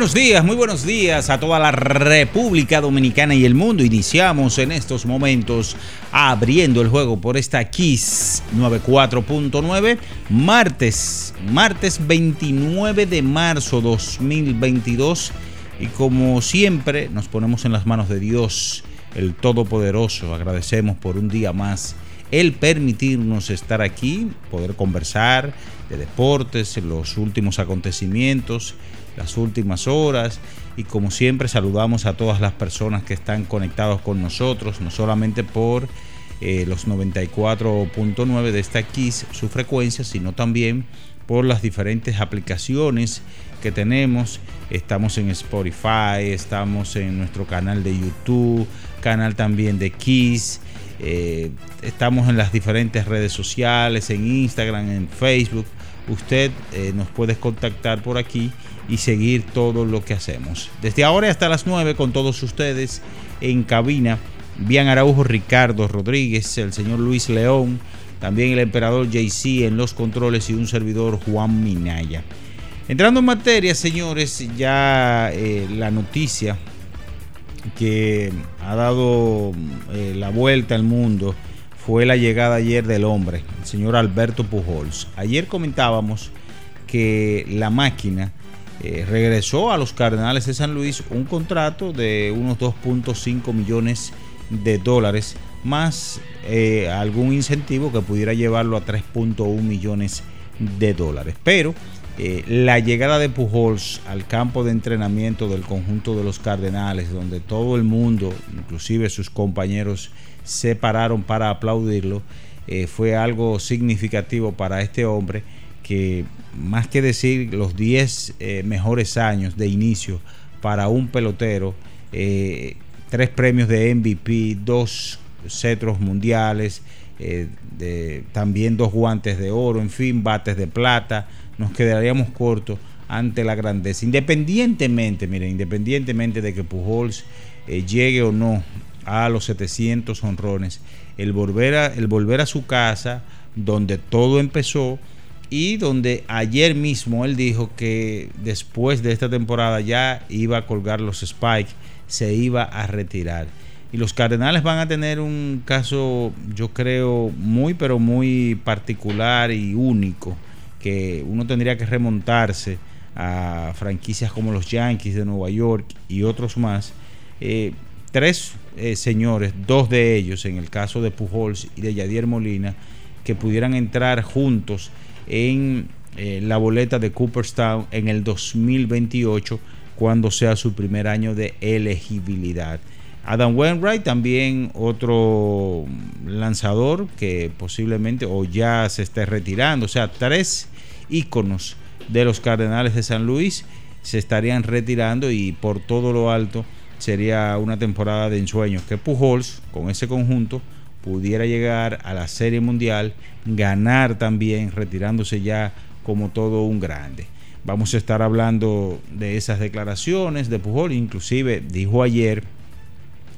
Buenos días, muy buenos días a toda la República Dominicana y el mundo. Iniciamos en estos momentos abriendo el juego por esta Kiss 94.9, martes, martes 29 de marzo 2022. Y como siempre, nos ponemos en las manos de Dios, el Todopoderoso. Agradecemos por un día más el permitirnos estar aquí, poder conversar de deportes, los últimos acontecimientos las últimas horas y como siempre saludamos a todas las personas que están conectados con nosotros, no solamente por eh, los 94.9 de esta Kiss, su frecuencia, sino también por las diferentes aplicaciones que tenemos. Estamos en Spotify, estamos en nuestro canal de YouTube, canal también de Kiss. Eh, estamos en las diferentes redes sociales, en Instagram, en Facebook. Usted eh, nos puede contactar por aquí y seguir todo lo que hacemos. Desde ahora hasta las 9 con todos ustedes en cabina, Bian Araujo, Ricardo Rodríguez, el señor Luis León, también el emperador JC en los controles y un servidor Juan Minaya. Entrando en materia, señores, ya eh, la noticia que ha dado eh, la vuelta al mundo fue la llegada ayer del hombre, el señor Alberto Pujols. Ayer comentábamos que la máquina eh, regresó a los Cardenales de San Luis un contrato de unos 2.5 millones de dólares más eh, algún incentivo que pudiera llevarlo a 3.1 millones de dólares. Pero eh, la llegada de Pujols al campo de entrenamiento del conjunto de los Cardenales, donde todo el mundo, inclusive sus compañeros, se pararon para aplaudirlo, fue algo significativo para este hombre que más que decir los 10 eh, mejores años de inicio para un pelotero, eh, tres premios de MVP, dos cetros mundiales, eh, también dos guantes de oro, en fin, bates de plata, nos quedaríamos cortos ante la grandeza. Independientemente, miren, independientemente de que Pujols llegue o no a los 700 honrones, el volver a, el volver a su casa, donde todo empezó, y donde ayer mismo él dijo que después de esta temporada ya iba a colgar los spikes, se iba a retirar. Y los Cardenales van a tener un caso, yo creo, muy, pero muy particular y único, que uno tendría que remontarse a franquicias como los Yankees de Nueva York y otros más. Eh, tres eh, señores, dos de ellos, en el caso de Pujols y de Yadier Molina, que pudieran entrar juntos en eh, la boleta de Cooperstown en el 2028 cuando sea su primer año de elegibilidad. Adam Wainwright también otro lanzador que posiblemente o ya se esté retirando, o sea, tres íconos de los Cardenales de San Luis se estarían retirando y por todo lo alto sería una temporada de ensueño que Pujols con ese conjunto pudiera llegar a la Serie Mundial, ganar también, retirándose ya como todo un grande. Vamos a estar hablando de esas declaraciones de Pujol. Inclusive dijo ayer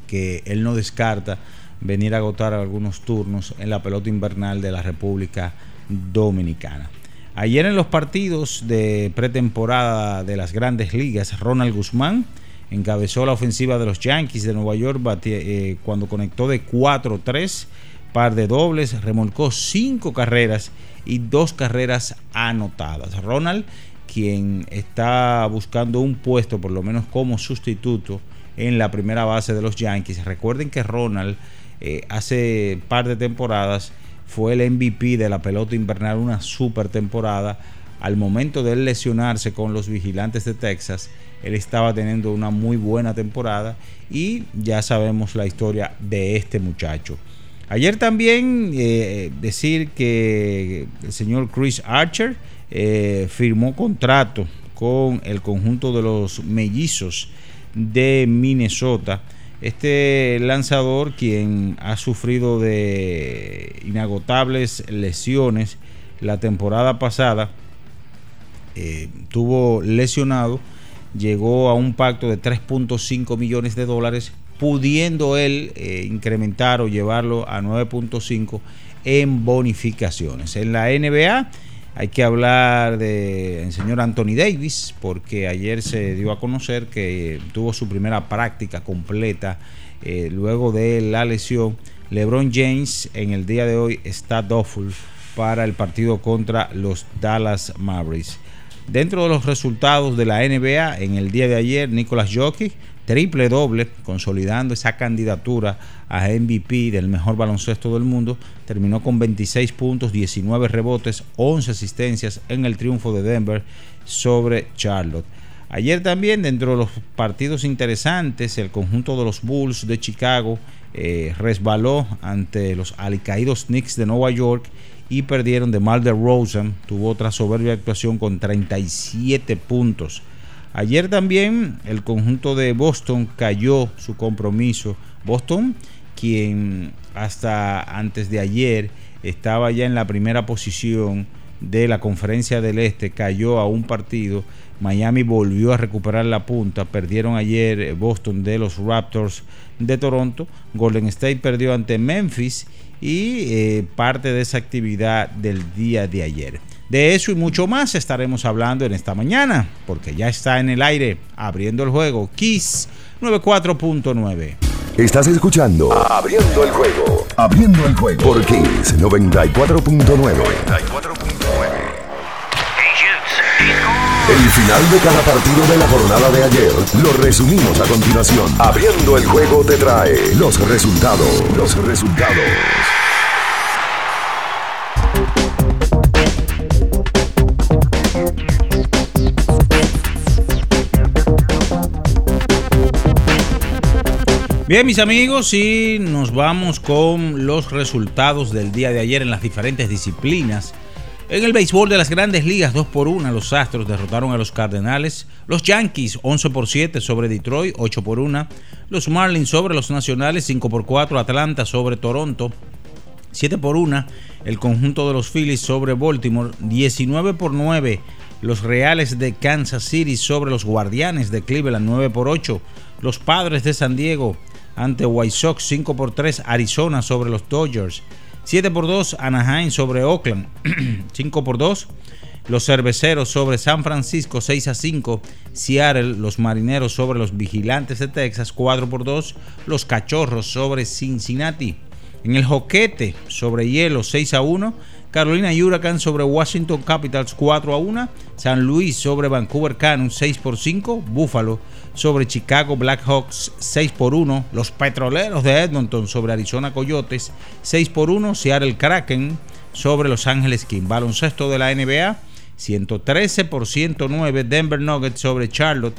que él no descarta venir a agotar algunos turnos en la pelota invernal de la República Dominicana. Ayer en los partidos de pretemporada de las grandes ligas, Ronald Guzmán encabezó la ofensiva de los Yankees de Nueva York eh, cuando conectó de 4-3, par de dobles, remolcó cinco carreras y dos carreras anotadas. Ronald, quien está buscando un puesto por lo menos como sustituto en la primera base de los Yankees. Recuerden que Ronald eh, hace par de temporadas fue el MVP de la pelota invernal, una super temporada. Al momento de lesionarse con los vigilantes de Texas, él estaba teniendo una muy buena temporada y ya sabemos la historia de este muchacho. Ayer también eh, decir que el señor Chris Archer eh, firmó contrato con el conjunto de los mellizos de Minnesota este lanzador, quien ha sufrido de inagotables lesiones la temporada pasada, eh, tuvo lesionado, llegó a un pacto de 3.5 millones de dólares, pudiendo él eh, incrementar o llevarlo a 9.5 en bonificaciones. En la NBA hay que hablar del señor Anthony Davis, porque ayer se dio a conocer que tuvo su primera práctica completa eh, luego de la lesión. LeBron James en el día de hoy está doubtful para el partido contra los Dallas Mavericks. Dentro de los resultados de la NBA, en el día de ayer, Nicolas Jokic triple doble, consolidando esa candidatura a MVP del mejor baloncesto del mundo. Terminó con 26 puntos, 19 rebotes, 11 asistencias en el triunfo de Denver sobre Charlotte. Ayer también, dentro de los partidos interesantes, el conjunto de los Bulls de Chicago eh, resbaló ante los alicaídos Knicks de Nueva York y perdieron de Mal de Rosen. Tuvo otra soberbia actuación con 37 puntos. Ayer también el conjunto de Boston cayó su compromiso. Boston, quien hasta antes de ayer estaba ya en la primera posición de la conferencia del Este, cayó a un partido. Miami volvió a recuperar la punta. Perdieron ayer Boston de los Raptors de Toronto. Golden State perdió ante Memphis y eh, parte de esa actividad del día de ayer. De eso y mucho más estaremos hablando en esta mañana, porque ya está en el aire abriendo el juego Kiss 94.9. Estás escuchando Abriendo el juego. Abriendo el juego por Kiss 94.9. El final de cada partido de la jornada de ayer lo resumimos a continuación. Abriendo el juego te trae los resultados. Los resultados. Bien, mis amigos, y nos vamos con los resultados del día de ayer en las diferentes disciplinas. En el béisbol de las grandes ligas, 2 por 1, los Astros derrotaron a los Cardenales. Los Yankees, 11 por 7 sobre Detroit, 8 por 1. Los Marlins sobre los Nacionales, 5 por 4. Atlanta sobre Toronto, 7 por 1. El conjunto de los Phillies sobre Baltimore, 19 por 9. Los Reales de Kansas City sobre los Guardianes de Cleveland, 9 por 8. Los Padres de San Diego ante White Sox, 5 por 3 Arizona sobre los Dodgers, 7 por 2 Anaheim sobre Oakland, 5 por 2 los Cerveceros sobre San Francisco 6 a 5, Seattle, los Marineros sobre los Vigilantes de Texas 4 por 2, los Cachorros sobre Cincinnati. En el Joquete sobre hielo 6 a 1, Carolina Huracán sobre Washington Capitals 4 a 1, San Luis sobre Vancouver Canucks 6 por 5, Buffalo sobre Chicago Blackhawks 6 por 1, los Petroleros de Edmonton sobre Arizona Coyotes 6 por 1, Seattle Kraken sobre Los Ángeles King. Baloncesto de la NBA 113 por 109, Denver Nuggets sobre Charlotte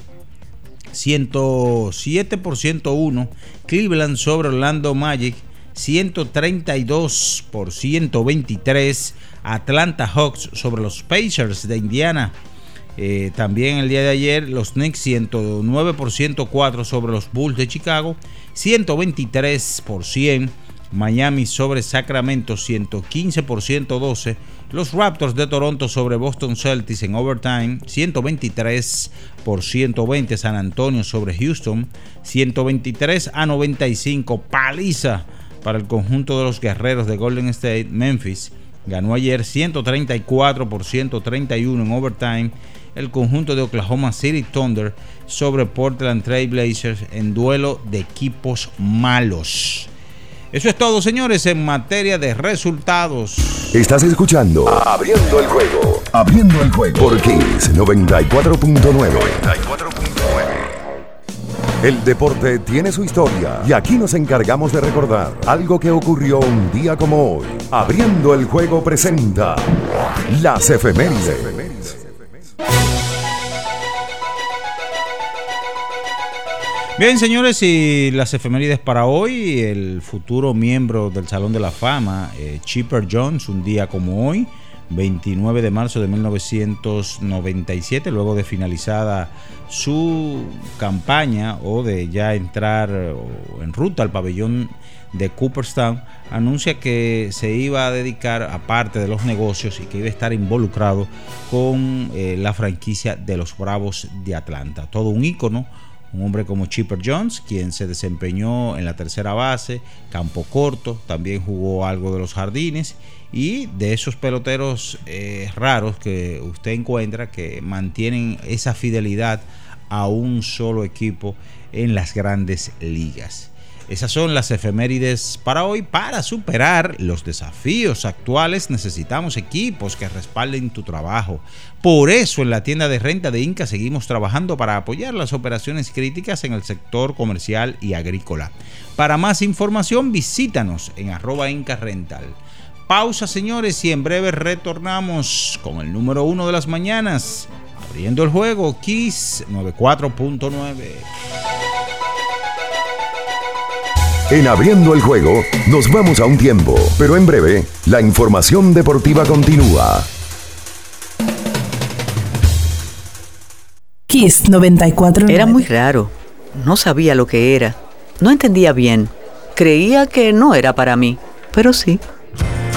107 por 101, Cleveland sobre Orlando Magic 132 por 123, Atlanta Hawks sobre los Pacers de Indiana eh, también el día de ayer los Knicks 109 por 104 sobre los Bulls de Chicago, 123 por 100 Miami sobre Sacramento 115 por 112, Los Raptors de Toronto sobre Boston Celtics en overtime, 123 por 120 San Antonio sobre Houston, 123 a 95 paliza para el conjunto de los guerreros de Golden State, Memphis. Ganó ayer 134 por 131 en overtime el conjunto de Oklahoma City Thunder sobre Portland Trail Blazers en duelo de equipos malos. Eso es todo, señores, en materia de resultados. Estás escuchando Abriendo el juego. Abriendo el juego por Kings 94.9. El deporte tiene su historia y aquí nos encargamos de recordar algo que ocurrió un día como hoy. Abriendo el juego presenta las efemérides. Bien, señores, y las efemérides para hoy, el futuro miembro del Salón de la Fama, eh, Chipper Jones, un día como hoy, 29 de marzo de 1997, luego de finalizada su campaña o de ya entrar en ruta al pabellón de Cooperstown, anuncia que se iba a dedicar, aparte de los negocios, y que iba a estar involucrado con eh, la franquicia de los Bravos de Atlanta. Todo un ícono un hombre como Chipper Jones, quien se desempeñó en la tercera base, campo corto, también jugó algo de los jardines y de esos peloteros eh, raros que usted encuentra que mantienen esa fidelidad a un solo equipo en las grandes ligas. Esas son las efemérides para hoy. Para superar los desafíos actuales necesitamos equipos que respalden tu trabajo. Por eso en la tienda de renta de Inca seguimos trabajando para apoyar las operaciones críticas en el sector comercial y agrícola. Para más información visítanos en arroba Inca Rental. Pausa señores y en breve retornamos con el número uno de las mañanas. Abriendo el juego, Kiss 94.9. En abriendo el juego, nos vamos a un tiempo, pero en breve, la información deportiva continúa. Kiss 94. Era muy raro. No sabía lo que era. No entendía bien. Creía que no era para mí, pero sí.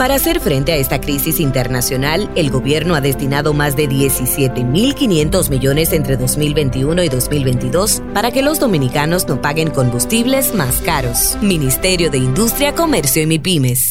Para hacer frente a esta crisis internacional, el gobierno ha destinado más de 17.500 millones entre 2021 y 2022 para que los dominicanos no paguen combustibles más caros. Ministerio de Industria, Comercio y MIPIMES.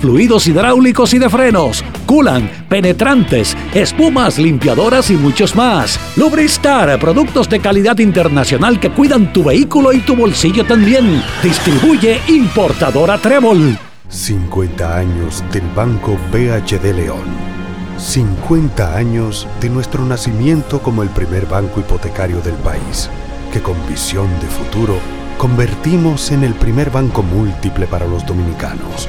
fluidos hidráulicos y de frenos, culan, penetrantes, espumas, limpiadoras y muchos más. Lubristar, productos de calidad internacional que cuidan tu vehículo y tu bolsillo también. Distribuye importadora Trébol. 50 años del Banco BHD León. 50 años de nuestro nacimiento como el primer banco hipotecario del país, que con visión de futuro convertimos en el primer banco múltiple para los dominicanos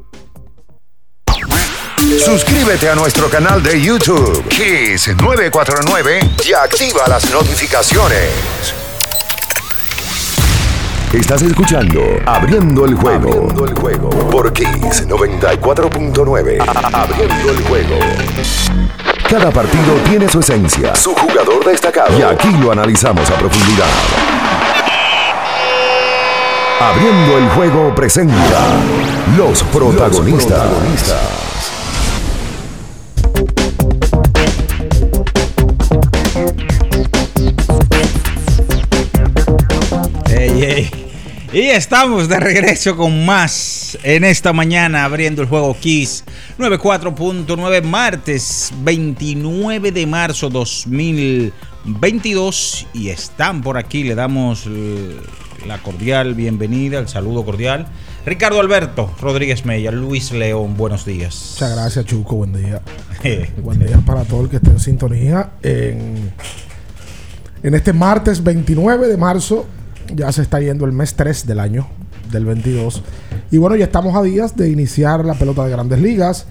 Suscríbete a nuestro canal de YouTube, Kiss 949, y activa las notificaciones. Estás escuchando Abriendo el juego. Abriendo el juego. Por Kiss 94.9. Abriendo el juego. Cada partido tiene su esencia, su jugador destacado. Y aquí lo analizamos a profundidad. Abriendo el juego presenta los protagonistas. Ey, ey. Y estamos de regreso con más en esta mañana abriendo el juego Kiss 94.9 martes 29 de marzo 2022 y están por aquí, le damos eh, la cordial bienvenida, el saludo cordial. Ricardo Alberto Rodríguez Mella, Luis León, buenos días. Muchas gracias Chuco, buen día. buen día para todo el que esté en sintonía en, en este martes 29 de marzo ya se está yendo el mes 3 del año, del 22. Y bueno, ya estamos a días de iniciar la pelota de grandes ligas.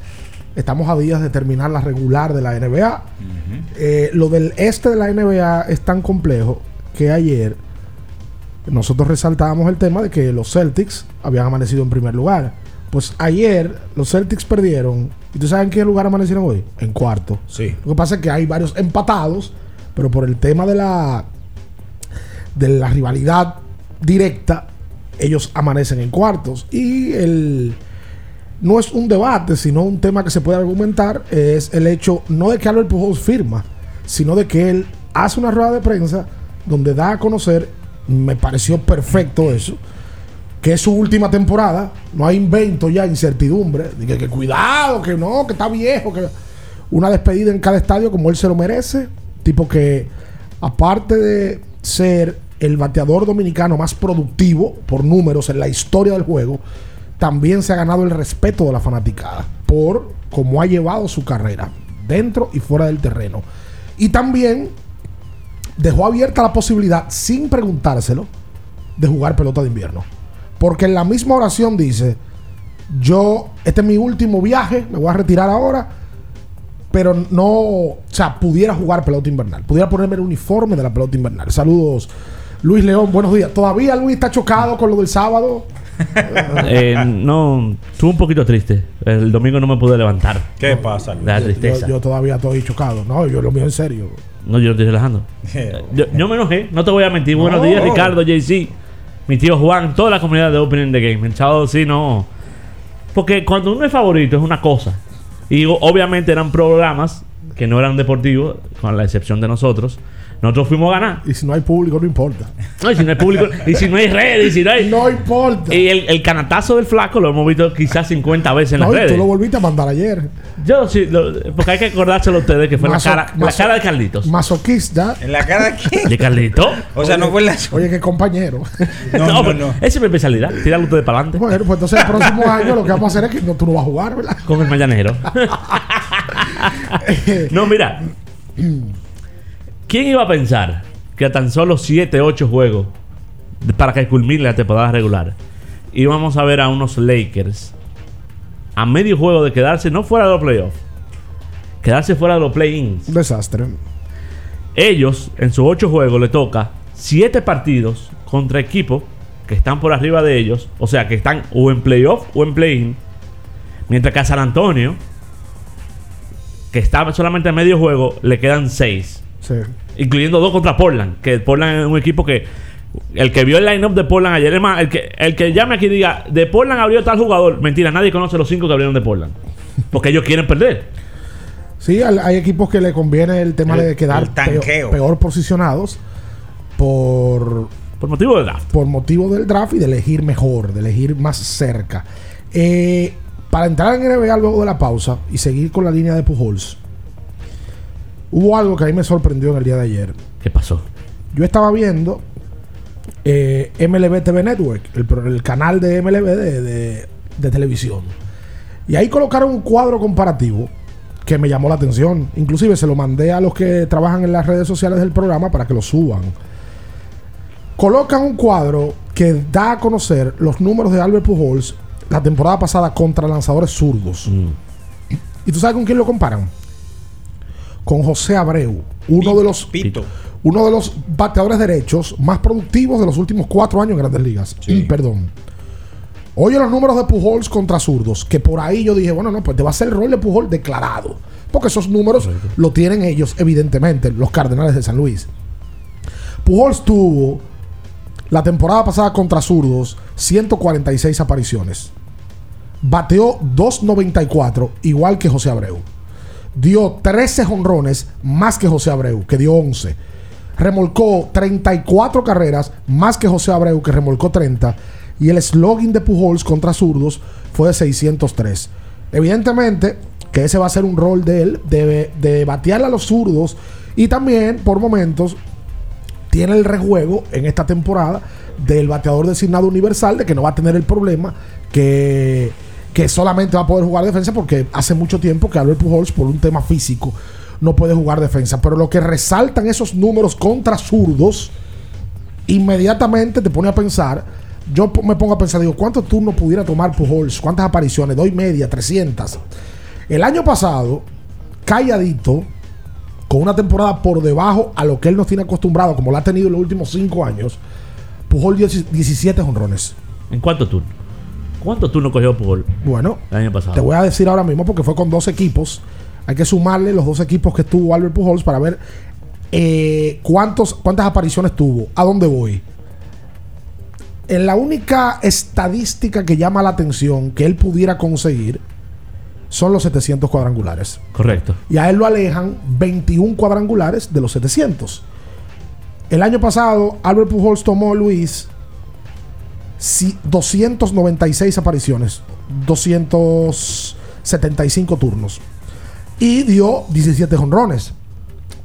Estamos a días de terminar la regular de la NBA. Eh, lo del este de la NBA es tan complejo que ayer nosotros resaltábamos el tema de que los Celtics habían amanecido en primer lugar. Pues ayer los Celtics perdieron. ¿Y tú sabes en qué lugar amanecieron hoy? En cuarto. Sí. Lo que pasa es que hay varios empatados, pero por el tema de la de la rivalidad directa, ellos amanecen en cuartos. Y el no es un debate, sino un tema que se puede argumentar, es el hecho no de que Albert Pujols firma, sino de que él hace una rueda de prensa donde da a conocer, me pareció perfecto eso, que es su última temporada, no hay invento ya, incertidumbre, que, que cuidado, que no, que está viejo, que una despedida en cada estadio como él se lo merece, tipo que aparte de ser el bateador dominicano más productivo por números en la historia del juego, también se ha ganado el respeto de la fanaticada por cómo ha llevado su carrera dentro y fuera del terreno. Y también dejó abierta la posibilidad, sin preguntárselo, de jugar pelota de invierno. Porque en la misma oración dice, yo, este es mi último viaje, me voy a retirar ahora, pero no, o sea, pudiera jugar pelota invernal, pudiera ponerme el uniforme de la pelota invernal. Saludos, Luis León, buenos días. ¿Todavía Luis está chocado con lo del sábado? Eh, no, estuve un poquito triste. El domingo no me pude levantar. ¿Qué pasa? Luis? La tristeza. Yo, yo todavía estoy chocado. No, yo lo mío en serio. No, yo no estoy relajando. Yo, yo me enojé, no te voy a mentir. Buenos No. días, Ricardo, JC, mi tío Juan, toda la comunidad de Opening the Game. El chavo, sí, no. Porque cuando uno es favorito es una cosa. Y obviamente eran programas que no eran deportivos, con la excepción de nosotros. Nosotros fuimos a ganar. Y si no hay público, no importa. No, y si no hay público, y si no hay redes, y si no hay. No importa. Y el, el canatazo del flaco lo hemos visto quizás 50 veces en No, las y redes. tú lo volviste a mandar ayer. Yo sí, lo- porque hay que acordárselo a ustedes que fue Maso- la, cara, la cara de Carlitos. Masoquista. ¿En la cara de quién? ¿De Carlitos? O sea, no fue en la. Oye, qué compañero. No, no, pero no. Esa es mi especialidad. Tirarlo ustedes para adelante. Bueno, pues entonces el próximo año lo que vamos a hacer es que no, tú no vas a jugar, ¿verdad? Con el mañanero. no, mira. ¿Quién iba a pensar que a tan solo 7, 8 juegos para que culmine la temporada regular íbamos a ver a unos Lakers a medio juego de quedarse no fuera de los playoffs, quedarse fuera de los play-ins? Un desastre. Ellos, en sus 8 juegos, le toca 7 partidos contra equipos que están por arriba de ellos, o sea, que están o en playoff o en play-in, mientras que a San Antonio, que está solamente a medio juego, le quedan 6, Sí. incluyendo dos contra Portland, que Portland es un equipo que El que vio el line-up de Portland ayer, es más, el que, el que llame aquí y diga, de Portland abrió tal jugador. Mentira, nadie conoce los cinco que abrieron de Portland. Porque ellos quieren perder. Sí, al- hay equipos que le conviene el tema El- de quedar peor, peor posicionados por, por motivo del draft. Por motivo del draft y de elegir mejor, de elegir más cerca. Eh, para entrar en NBA luego de la pausa y seguir con la línea de Pujols, hubo algo que a mí me sorprendió en el día de ayer. ¿Qué pasó? Yo estaba viendo eh, MLB TV Network, el, canal de MLB de, de- de televisión. Y ahí colocaron un cuadro comparativo que me llamó la atención. Inclusive se lo mandé a los que trabajan en las redes sociales del programa para que lo suban. Colocan un cuadro que da a conocer los números de Albert Pujols la temporada pasada contra lanzadores zurdos. ¿Y tú sabes con quién lo comparan? Con José Abreu, uno de los uno de los bateadores derechos más productivos de los últimos cuatro años en Grandes Ligas. Perdón. Oye los números de Pujols contra zurdos, que por ahí yo dije, bueno, no, pues te va a hacer el rol de Pujol declarado. Porque esos números lo tienen ellos, evidentemente, los Cardenales de San Luis. Pujols tuvo la temporada pasada contra zurdos 146 apariciones. Bateó 2.94, igual que José Abreu. Dio 13 jonrones más que José Abreu, que dio 11. Remolcó 34 carreras más que José Abreu, que remolcó 30. Y el slogan de Pujols contra zurdos fue de 603. Evidentemente que ese va a ser un rol de él, de, de batearle a los zurdos. Y también, por momentos, tiene el rejuego en esta temporada del bateador designado universal, de que no va a tener el problema que, que solamente va a poder jugar defensa, porque hace mucho tiempo que Albert Pujols, por un tema físico, no puede jugar defensa. Pero lo que resaltan esos números contra zurdos, inmediatamente te pone a pensar. Yo me pongo a pensar, digo, ¿cuántos turnos pudiera tomar Pujols? ¿Cuántas apariciones? Doy media, 300. El año pasado, calladito, con una temporada por debajo a lo que él nos tiene acostumbrado, como la ha tenido en los últimos cinco años, Pujol dio 17 honrones. ¿En cuántos turnos? ¿Cuántos turnos cogió Pujol Bueno, el año pasado? te voy a decir ahora mismo porque fue con dos equipos. Hay que sumarle los dos equipos que tuvo Albert Pujols para ver eh, cuántos, cuántas apariciones tuvo. ¿A dónde voy? En la única estadística que llama la atención que él pudiera conseguir son los 700 cuadrangulares. Correcto. Y a él lo alejan 21 cuadrangulares de los 700. El año pasado, Albert Pujols tomó, Luis, 296 apariciones, 275 turnos. Y dio 17 jonrones.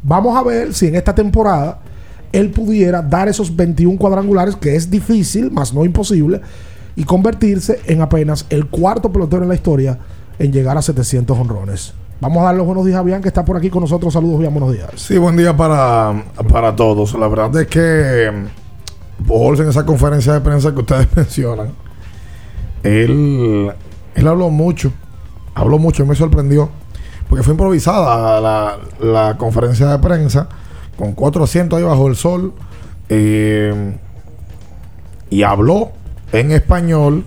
Vamos a ver si en esta temporada él pudiera dar esos 21 cuadrangulares, que es difícil, más no imposible, y convertirse en apenas el cuarto pelotero en la historia en llegar a 700 honrones. Vamos a dar los buenos días a Bian, que está por aquí con nosotros. Saludos, buenos días. Sí, buen día para, para todos. La verdad es que Pujols en esa conferencia de prensa que ustedes mencionan, él, él habló mucho, habló mucho, me sorprendió, porque fue improvisada la, la conferencia de prensa, con cuatro asientos ahí bajo el sol, eh, y habló en español,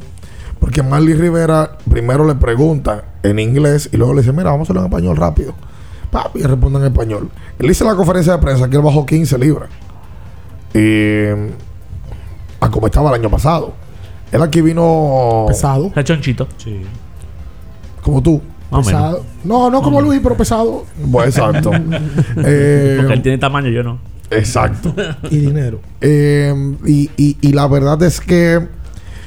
porque Marley Rivera primero le pregunta en inglés y luego le dice, mira, vamos a hacerlo en español rápido. Papi, y responde en español. Él en la conferencia de prensa que él bajó 15 libras. Eh, a como estaba el año pasado. Él aquí vino. Pesado. Rechonchito. Sí. Como tú. Más o menos. Pesado. No, no como Luis, pero pesado. Bueno, exacto. Eh, Porque él tiene tamaño, yo no. Exacto. y dinero. Eh, y, y- y la verdad es que,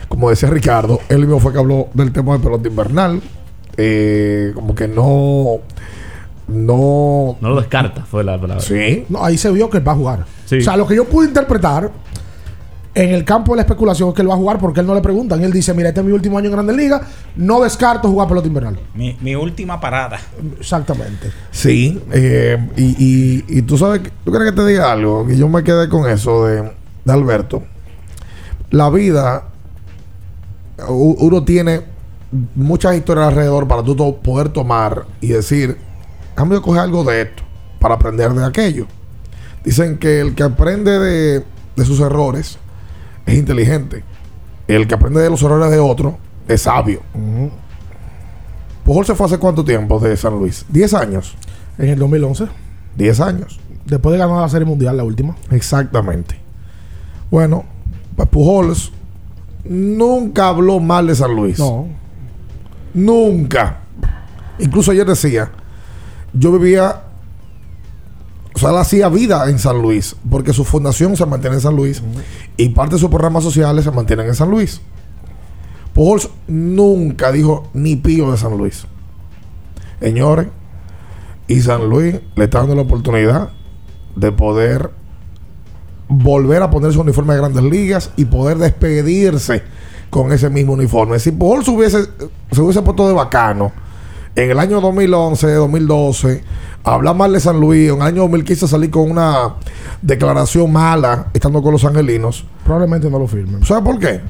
como decía Ricardo, él mismo fue que habló del tema de pelota invernal. Eh, como que no. No. No lo descarta, fue la palabra. Sí. No, ahí se vio que él va a jugar. Sí. O sea, lo que yo pude interpretar en el campo de la especulación es que él va a jugar porque él no le preguntan. Y él dice, mira, este es mi último año en Grandes Ligas, no descarto jugar pelota invernal. Mi, mi última parada. Exactamente. Sí, eh, y, y, y tú sabes, tú quieres que te diga algo, que yo me quedé con eso de, de Alberto. La vida, uno tiene muchas historias alrededor para tú to- poder tomar y decir, déjame yo coger algo de esto para aprender de aquello. Dicen que el que aprende de, de sus errores es inteligente. El que aprende de los errores de otro es sabio. Pujol se fue hace cuánto tiempo de San Luis? 10 años. En el 2011. 10 años. Después de ganar la Serie Mundial, la última. Exactamente. Bueno, pues Pujols nunca habló mal de San Luis. No. Nunca. Incluso ayer decía, yo vivía, sea, él hacía vida en San Luis, porque su fundación se mantiene en San Luis y parte de sus programas sociales se mantienen en San Luis. Pujols nunca dijo ni pío de San Luis. Señores, y San Luis le está dando la oportunidad de poder volver a poner su uniforme de grandes ligas y poder despedirse con ese mismo uniforme. Si Pujols hubiese, se hubiese puesto de bacano en el año 2011, 2012, hablar mal de San Luis, en el año 2015 salir con una declaración mala estando con los angelinos, Probablemente no lo firmen. ¿sabe por qué?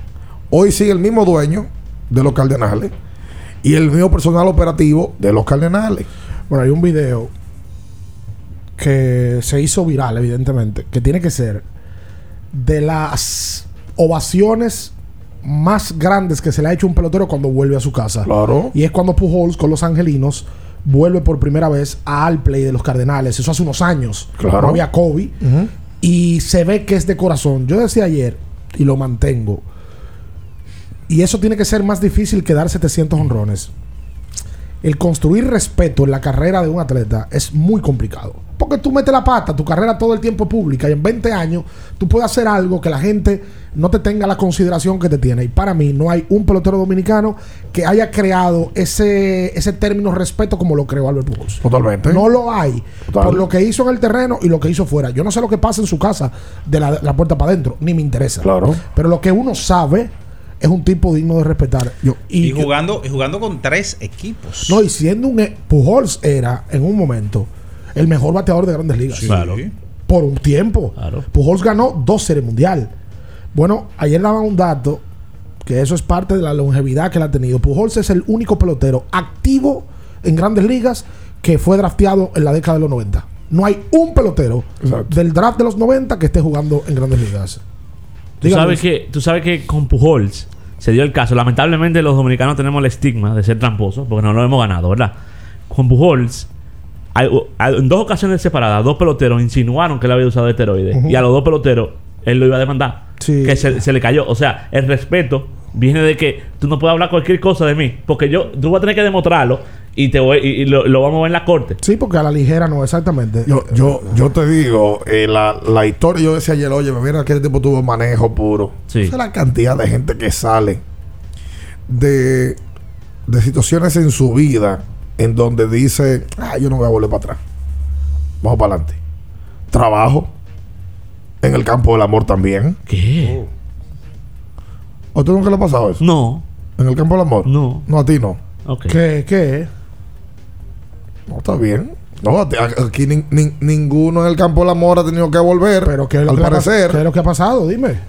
Hoy sigue el mismo dueño de los Cardenales y el mismo personal operativo de los Cardenales. Bueno, hay un video que se hizo viral, evidentemente, que tiene que ser de las ovaciones más grandes que se le ha hecho un pelotero cuando vuelve a su casa. Claro. Y es cuando Pujols con los angelinos vuelve por primera vez al play de los Cardenales. Eso hace unos años. Claro. No había COVID. Y se ve que es de corazón. Yo decía ayer, y lo mantengo, y eso tiene que ser más difícil que dar 700 honrones. El construir respeto en la carrera de un atleta es muy complicado. Porque tú metes la pata, tu carrera todo el tiempo es pública y en 20 años tú puedes hacer algo que la gente no te tenga la consideración que te tiene. Y para mí no hay un pelotero dominicano que haya creado ese, ese término respeto como lo creó Albert Pujols. Totalmente. No lo hay. Total. Por lo que hizo en el terreno y lo que hizo fuera. Yo no sé lo que pasa en su casa de la, la puerta para adentro, ni me interesa. Claro. Pero lo que uno sabe es un tipo digno de respetar. Yo, Y, jugando, y jugando con tres equipos. no, y siendo un. e- Pujols era, en un momento, el mejor bateador de grandes ligas. Sí. Claro. Por un tiempo. Pujols ganó dos series mundial. Bueno, ayer daban un dato que eso es parte de la longevidad que él ha tenido. Pujols es el único pelotero activo en grandes ligas que fue drafteado en la década de los 90. No hay un pelotero del draft de los 90 que esté jugando en grandes ligas. Tú sabes, que, tú sabes que con Pujols se dio el caso. Lamentablemente los dominicanos tenemos el estigma de ser tramposos porque no lo hemos ganado, ¿verdad? Con Pujols, en dos ocasiones separadas, dos peloteros insinuaron que él había usado esteroides. Y a los dos peloteros, él lo iba a demandar. Que se, se le cayó. O sea, el respeto viene de que tú no puedes hablar cualquier cosa de mí. Porque yo, tú vas a tener que demostrarlo y, te voy, y, y lo, lo vamos a ver en la corte. Sí, porque a la ligera no, exactamente. Yo, yo, yo te digo, eh, la, la historia, yo decía ayer, oye, mira que este tipo tuvo manejo puro. Sí. Esa es la cantidad de gente que sale de, de situaciones en su vida en donde dice, ah, yo no voy a volver para atrás. Vamos para adelante. Trabajo. En el campo del amor también. ¿Qué? ¿A usted nunca le ha pasado eso? No. ¿En el campo del amor? No. No, a ti no. Ok. ¿Qué? ¿Qué? No, está bien. No, aquí nin- nin- ninguno en el campo del amor ha tenido que volver. Pero ¿qué es lo al que pas- parecer. ¿Qué es lo que ha pasado? Dime.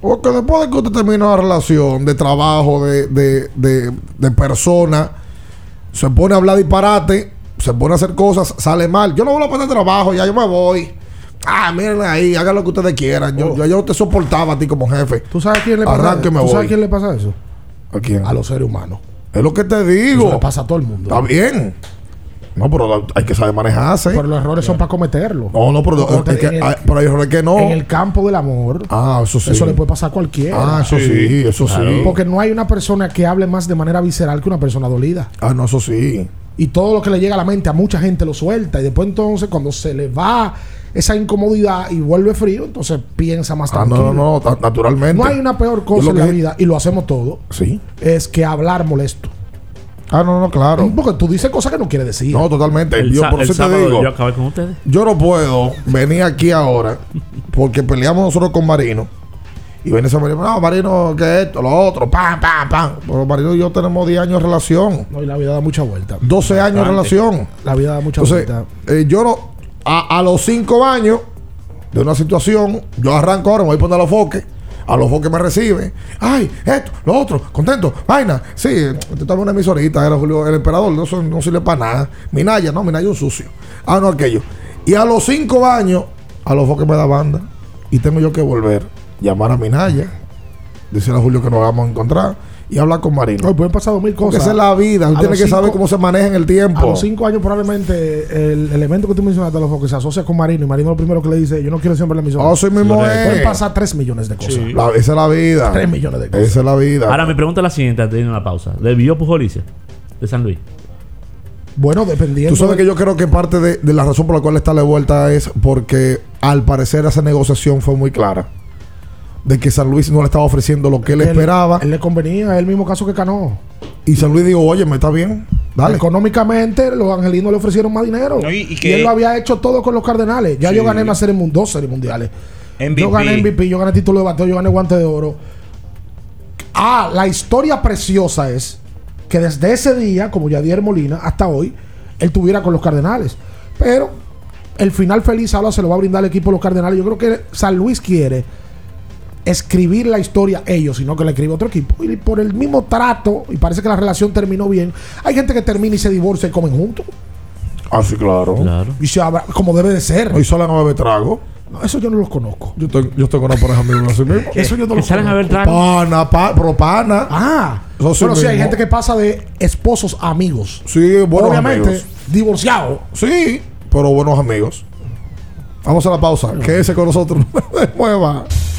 Porque después de que usted termina una relación de trabajo, de, de, de, de persona, se pone a hablar disparate, se pone a hacer cosas, sale mal. Yo no voy a poner trabajo, ya yo me voy. Ah, miren ahí, hagan lo que ustedes quieran. Yo, yo, yo te soportaba a ti como jefe. Oh. ¿Tú sabes quién le pasa ¿Tú sabes voy. a quién le pasa eso? ¿A quién? A los seres humanos. Es lo que te digo. Eso le pasa a todo el mundo. Está bien. No, pero hay que saber manejarse. Pero los errores son para cometerlos. No, no, pero, es que el- hay- pero hay errores que no. En el campo del amor, Ah, eso sí. eso le puede pasar a cualquiera. Ah, eso sí, eso sí. Porque no hay una persona que hable más de manera visceral que una persona dolida. Ah, no, eso sí. Y todo lo que le llega a la mente a mucha gente lo suelta. Y después entonces cuando se le va esa incomodidad y vuelve frío, entonces piensa más Ah, tranquilo. no, no, no, naturalmente. No hay una peor cosa en la que- vida, y lo hacemos todo, Sí. es que hablar molesto. Ah, no, no, claro. Porque tú dices cosas que no quieres decir. No, totalmente. El, yo sa- por el eso te sábado digo. yo acabé con ustedes. Yo no puedo venir aquí ahora porque peleamos nosotros con Marino. Y viene ese Marino, no, Marino, que esto, lo otro, pam, pam, pam. Pero Marino y yo tenemos 10 años de relación, No, y la vida da mucha vuelta. 12 años de relación. La vida da mucha Entonces, vuelta. eh, yo no, a, a los 5 años de una situación, yo arranco ahora, me voy a poner a los foques. A los foques me recibe. Ay, esto, lo otro, contento, vaina. Sí, usted estaba una emisorita, era Julio el emperador, no, no sirve para nada. Minaya, no, Minaya un sucio. Ah, no, aquello. Y a los 5 años, a los foques me da banda. Y tengo yo que volver, llamar a Minaya, decirle a Julio que nos vamos a encontrar. Y hablar con Marino. Hoy pueden pasar dos mil Porque cosas. esa es la vida. Usted tiene que saber cómo se maneja en el tiempo. A los cinco años probablemente el elemento que tú mencionaste, los que se asocia con Marino y Marino lo primero que le dice, yo no quiero siempre la emisora. Oh, soy mismo Pueden es. pasar tres millones de cosas. La- esa es la vida. Tres millones de cosas. Esa es la vida. Ahora mi pregunta es la siguiente antes de irnos a la pausa. ¿Debió Pujolice de San Luis? Bueno, dependiendo. Tú sabes que yo creo que parte de, de la razón por la cual está la vuelta es porque al parecer esa negociación fue muy clara. De que San Luis no le estaba ofreciendo lo que él, esperaba. Él le convenía, es el mismo caso que Cano. Y San Luis dijo, oye, me está bien. Dale. Económicamente, los angelinos le ofrecieron más dinero. No, y- y y, que- él lo había hecho todo con los Cardenales. Ya Sí. yo gané una serie, dos series mundiales. MVP. Yo gané MVP, yo gané título de bateo, yo gané guante de oro. Ah, la historia preciosa es que desde ese día, como Yadier Molina, hasta hoy, él tuviera con los Cardenales. Pero el final feliz ahora se lo va a brindar el equipo de los Cardenales. Yo creo que San Luis quiere escribir la historia ellos, sino que la escribe otro equipo. Y por el mismo trato, y parece que la relación terminó bien, hay gente que termina y se divorcia y comen juntos. Ah, sí, claro. Y se abra- como debe de ser. Hoy solo no bebe trago. No, eso yo no los conozco. Yo, tengo- yo tengo una pareja misma así mismo. Eso yo no ¿Que lo salen a ver conozco. trago? Pana, pa, pro pana. Ah, Eso sí bueno, sí, hay gente que pasa de esposos a amigos. Sí, buenos Obviamente, amigos. divorciados. Sí, pero buenos amigos. Vamos a la pausa. Quédese con nosotros. No se mueva.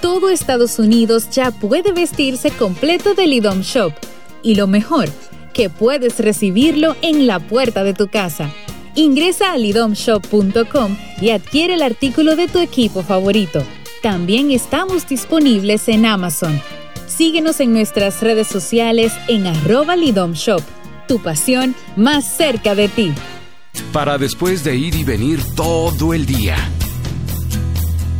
Todo Estados Unidos ya puede vestirse completo del IDOM Shop. Y lo mejor, que puedes recibirlo en la puerta de tu casa. Ingresa a lidomshop.com y adquiere el artículo de tu equipo favorito. También estamos disponibles en Amazon. Síguenos en nuestras redes sociales en arroba lidomshop. Tu pasión más cerca de ti. Para después de ir y venir todo el día.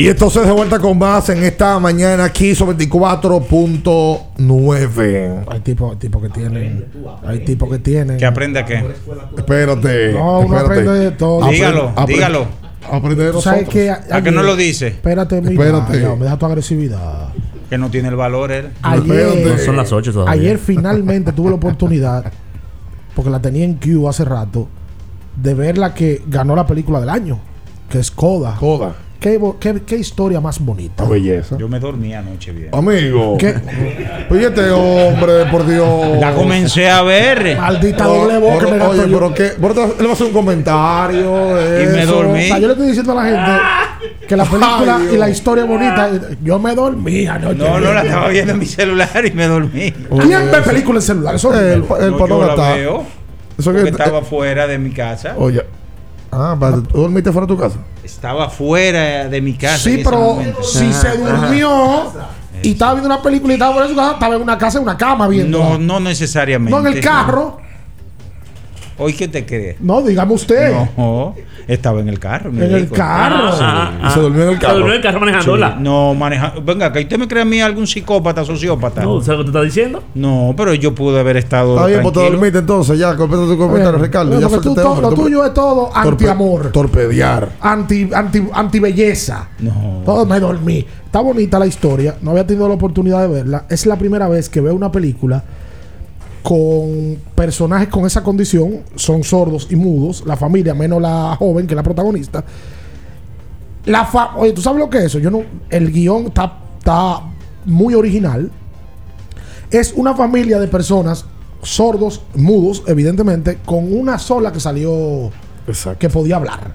Y entonces de vuelta con más en esta mañana aquí sobre 24.9. Hay tipos tipo que tienen. Hay tipos que tienen. ¿Que aprende a qué? Espérate. No, uno espérate. aprende de todo. Dígalo, Apre- dígalo. Aprende de nosotros. que ¿A que no lo dice? Espérate, mira, Espérate. ya, me deja tu agresividad. Que no tiene el valor él. Ayer, No son las 8 todavía. ayer finalmente tuve la oportunidad, porque la tenía en Q hace rato, de ver la que ganó la película del año, que es Coda. Coda. ¿Qué, bo- qué- qué historia más bonita? Belleza. Yo me dormí anoche bien. Amigo. ¿Qué? Oye, este hombre, por Dios. La comencé a ver. Maldita Oh, doble voz que pero- me Oye, yo. pero pero él va a hacer un comentario. Y me dormí. O sea, yo le estoy diciendo a la gente que la película Ay, y la historia bonita. Yo me dormí anoche. No, no, la estaba viendo en mi celular y me dormí. ¿Quién ve películas en celular? Eso es El, el No, yo la está. veo. Eso que. estaba fuera de mi casa. Oye. Ah, ¿tú dormiste fuera de tu casa? Estaba fuera de mi casa. Sí, pero si se durmió y estaba viendo una película y estaba fuera de su casa, estaba en una casa, en una cama viendo. No, no necesariamente. No en el carro. ¿Hoy qué te crees? No, dígame usted. No, estaba en el carro. En el carro. Sí. Y se durmió en el Se carro. durmió en el carro manejándola. Sí, No, maneja. Venga, que usted me cree a mí algún psicópata, sociópata. No, ¿sabes lo que te está diciendo? No, pero yo pude haber estado. Está bien, pues te dormiste entonces. Ya, completa tu comentario, Ricardo. bueno, Ya tú suéltate, to- hombre, lo tú- tuyo es todo anti-amor. Torpedear. Anti, anti, anti belleza. No. Todo me dormí. Está bonita la historia. No había tenido la oportunidad de verla. Es la primera vez que veo una película con personajes con esa condición. Son sordos y mudos. La familia, menos la joven, que es la protagonista. La fa- Oye, ¿tú sabes lo que es eso? Yo no. El guion está, está muy original. Es una familia de personas sordos, mudos, evidentemente, con una sola que salió Exacto. que podía hablar.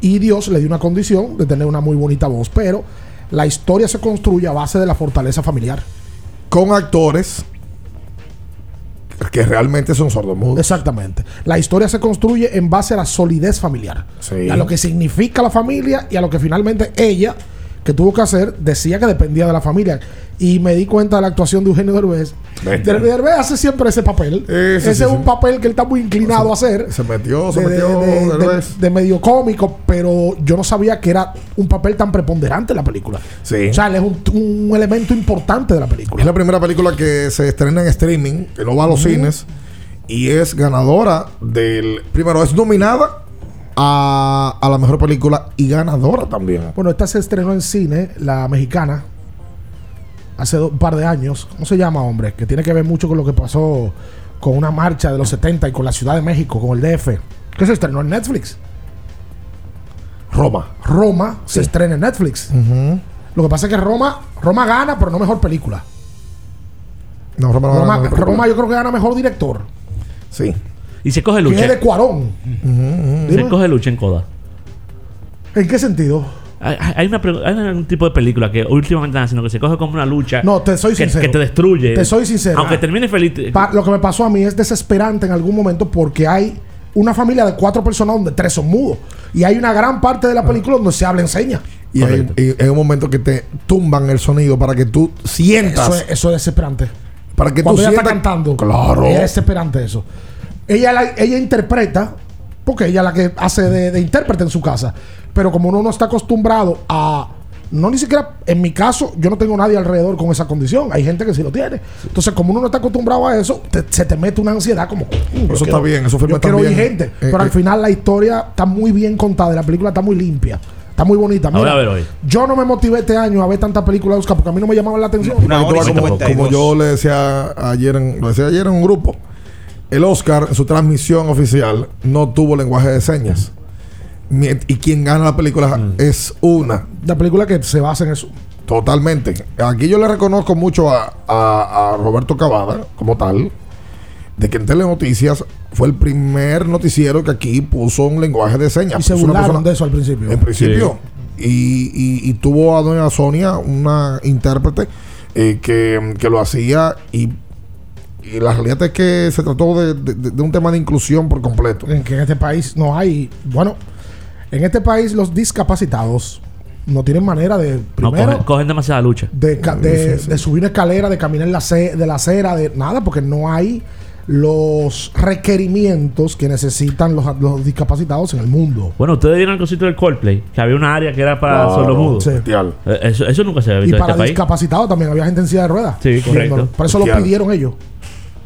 Y Dios le dio una condición de tener una muy bonita voz, pero la historia se construye a base de la fortaleza familiar. Con actores que realmente son sordomudos. Exactamente. La historia se construye en base a la solidez familiar. Sí. A lo que significa la familia y a lo que finalmente ella, que tuvo que hacer, decía que dependía de la familia. Y me di cuenta de la actuación de Eugenio Derbez. Derbez hace siempre ese papel. Ese ese sí, es sí. un papel que él está muy inclinado a hacer. Se metió, se de, metió. de- de- medio cómico, pero yo no sabía que era un papel tan preponderante en la película. Sí. O sea, él es un, un elemento importante de la Es película. la primera película que se estrena en streaming, que no va a los cines, y es ganadora del. Primero, es nominada a, a la mejor película y ganadora también. Bueno, esta se estrenó en cine, la mexicana, hace un par de años. ¿Cómo se llama, hombre? Que tiene que ver mucho con lo que pasó con una marcha de los 70 y con la Ciudad de México, con el DF. Que se estrenó en Netflix. Roma. Roma se estrena en Netflix. Lo que pasa es que Roma, Roma gana, pero no mejor película. No, Roma, no Roma, gana mejor Roma yo creo que gana mejor director. Sí. Y se coge Que es de lucha. Cuarón. Se Dime. coge lucha en coda. ¿En qué sentido? Hay, una, hay un tipo de película que últimamente están haciendo que se coge como una lucha. No, te soy que, sincero. que te destruye. Te soy sincero. Aunque termine feliz. Pa- lo que me pasó a mí es desesperante en algún momento porque hay una familia de cuatro personas donde tres son mudos. Y hay una gran parte de la película donde se habla en señas. Y hay, y hay un momento que te tumban el sonido para que tú sientas. Eso es, eso es desesperante. para que Cuando tú ella sientas. está cantando. Claro. Es desesperante eso. Ella, la- ella interpreta, porque ella es la que hace de, de intérprete en su casa. Pero como uno no está acostumbrado a. No ni siquiera, en mi caso, yo no tengo nadie alrededor con esa condición. Hay gente que sí lo tiene. Entonces, como uno no está acostumbrado a eso, te- se te mete una ansiedad como. "Mm, yo Eso está bien, esos Yo filmes quiero bien. gente. Eh, pero al eh. final la historia está muy bien contada y la película está muy limpia. Está muy bonita. Mira, a ver hoy. Yo no me motivé este año a ver tantas películas de Oscar porque a mí no me llamaban la atención. Una te hora como, 52. como yo le decía ayer en, lo decía ayer en un grupo. El Oscar, en su transmisión oficial, no tuvo lenguaje de señas. Y quien gana la película Mm. es una. La película que se basa en eso. Totalmente. Aquí yo le reconozco mucho a, a- a Roberto Cavada, como tal, de que en Telenoticias fue el primer noticiero que aquí puso un lenguaje de señas. Y se burlaron persona- de eso al principio. En principio. Y, y- y tuvo a doña Sonia, una intérprete, eh, que, que lo hacía y, y la realidad es que se trató de, de- de un tema de inclusión por completo. en que en este país no hay. Bueno, en este país los discapacitados no tienen manera de. No, Primero, cogen, cogen demasiada lucha. de, ca- de- Sí, sí. de subir una escalera, de caminar la ce- de la acera, de nada, porque no hay los requerimientos que necesitan los, los discapacitados en el mundo. Bueno, ustedes vieron el cosito del Coldplay, que había una área que era para Claro, sordomudos. sí. Eh, Eso, eso nunca se había Y visto en para este país. discapacitados también había gente en silla de ruedas. Sí, correcto. Por eso lo pidieron ellos.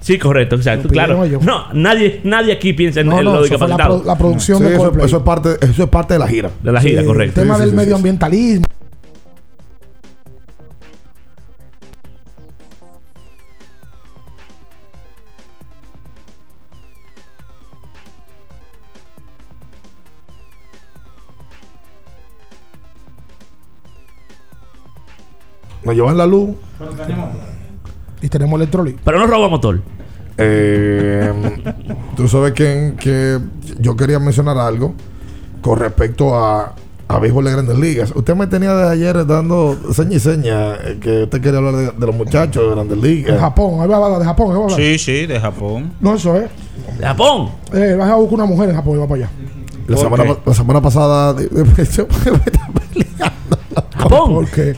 Sí, correcto, exacto. Lo Claro. ellos. No, nadie, nadie aquí piensa en, No, en no, fue la discapacitados. pro- la producción Sí, de eso, eso es parte, eso es parte de la gira. De la gira, Sí, correcto. El tema Sí, del sí, sí, sí. medioambientalismo. Nos llevan la luz. Y tenemos electrolito. Pero no roba motor. Eh, tú sabes que, que yo quería mencionar algo con respecto a, a béisbol de grandes ligas. Usted me tenía de ayer dando seña y seña eh, que usted quería hablar de, de los muchachos de grandes En ligas. Japón, ahí va a hablar de Japón. ahí va a hablar. Sí, sí, de Japón. No, eso es. ¿De Japón? Eh, vas a buscar una mujer en Japón y va para allá. La ¿Por semana, la semana pasada. de- de- ¿Japón? Porque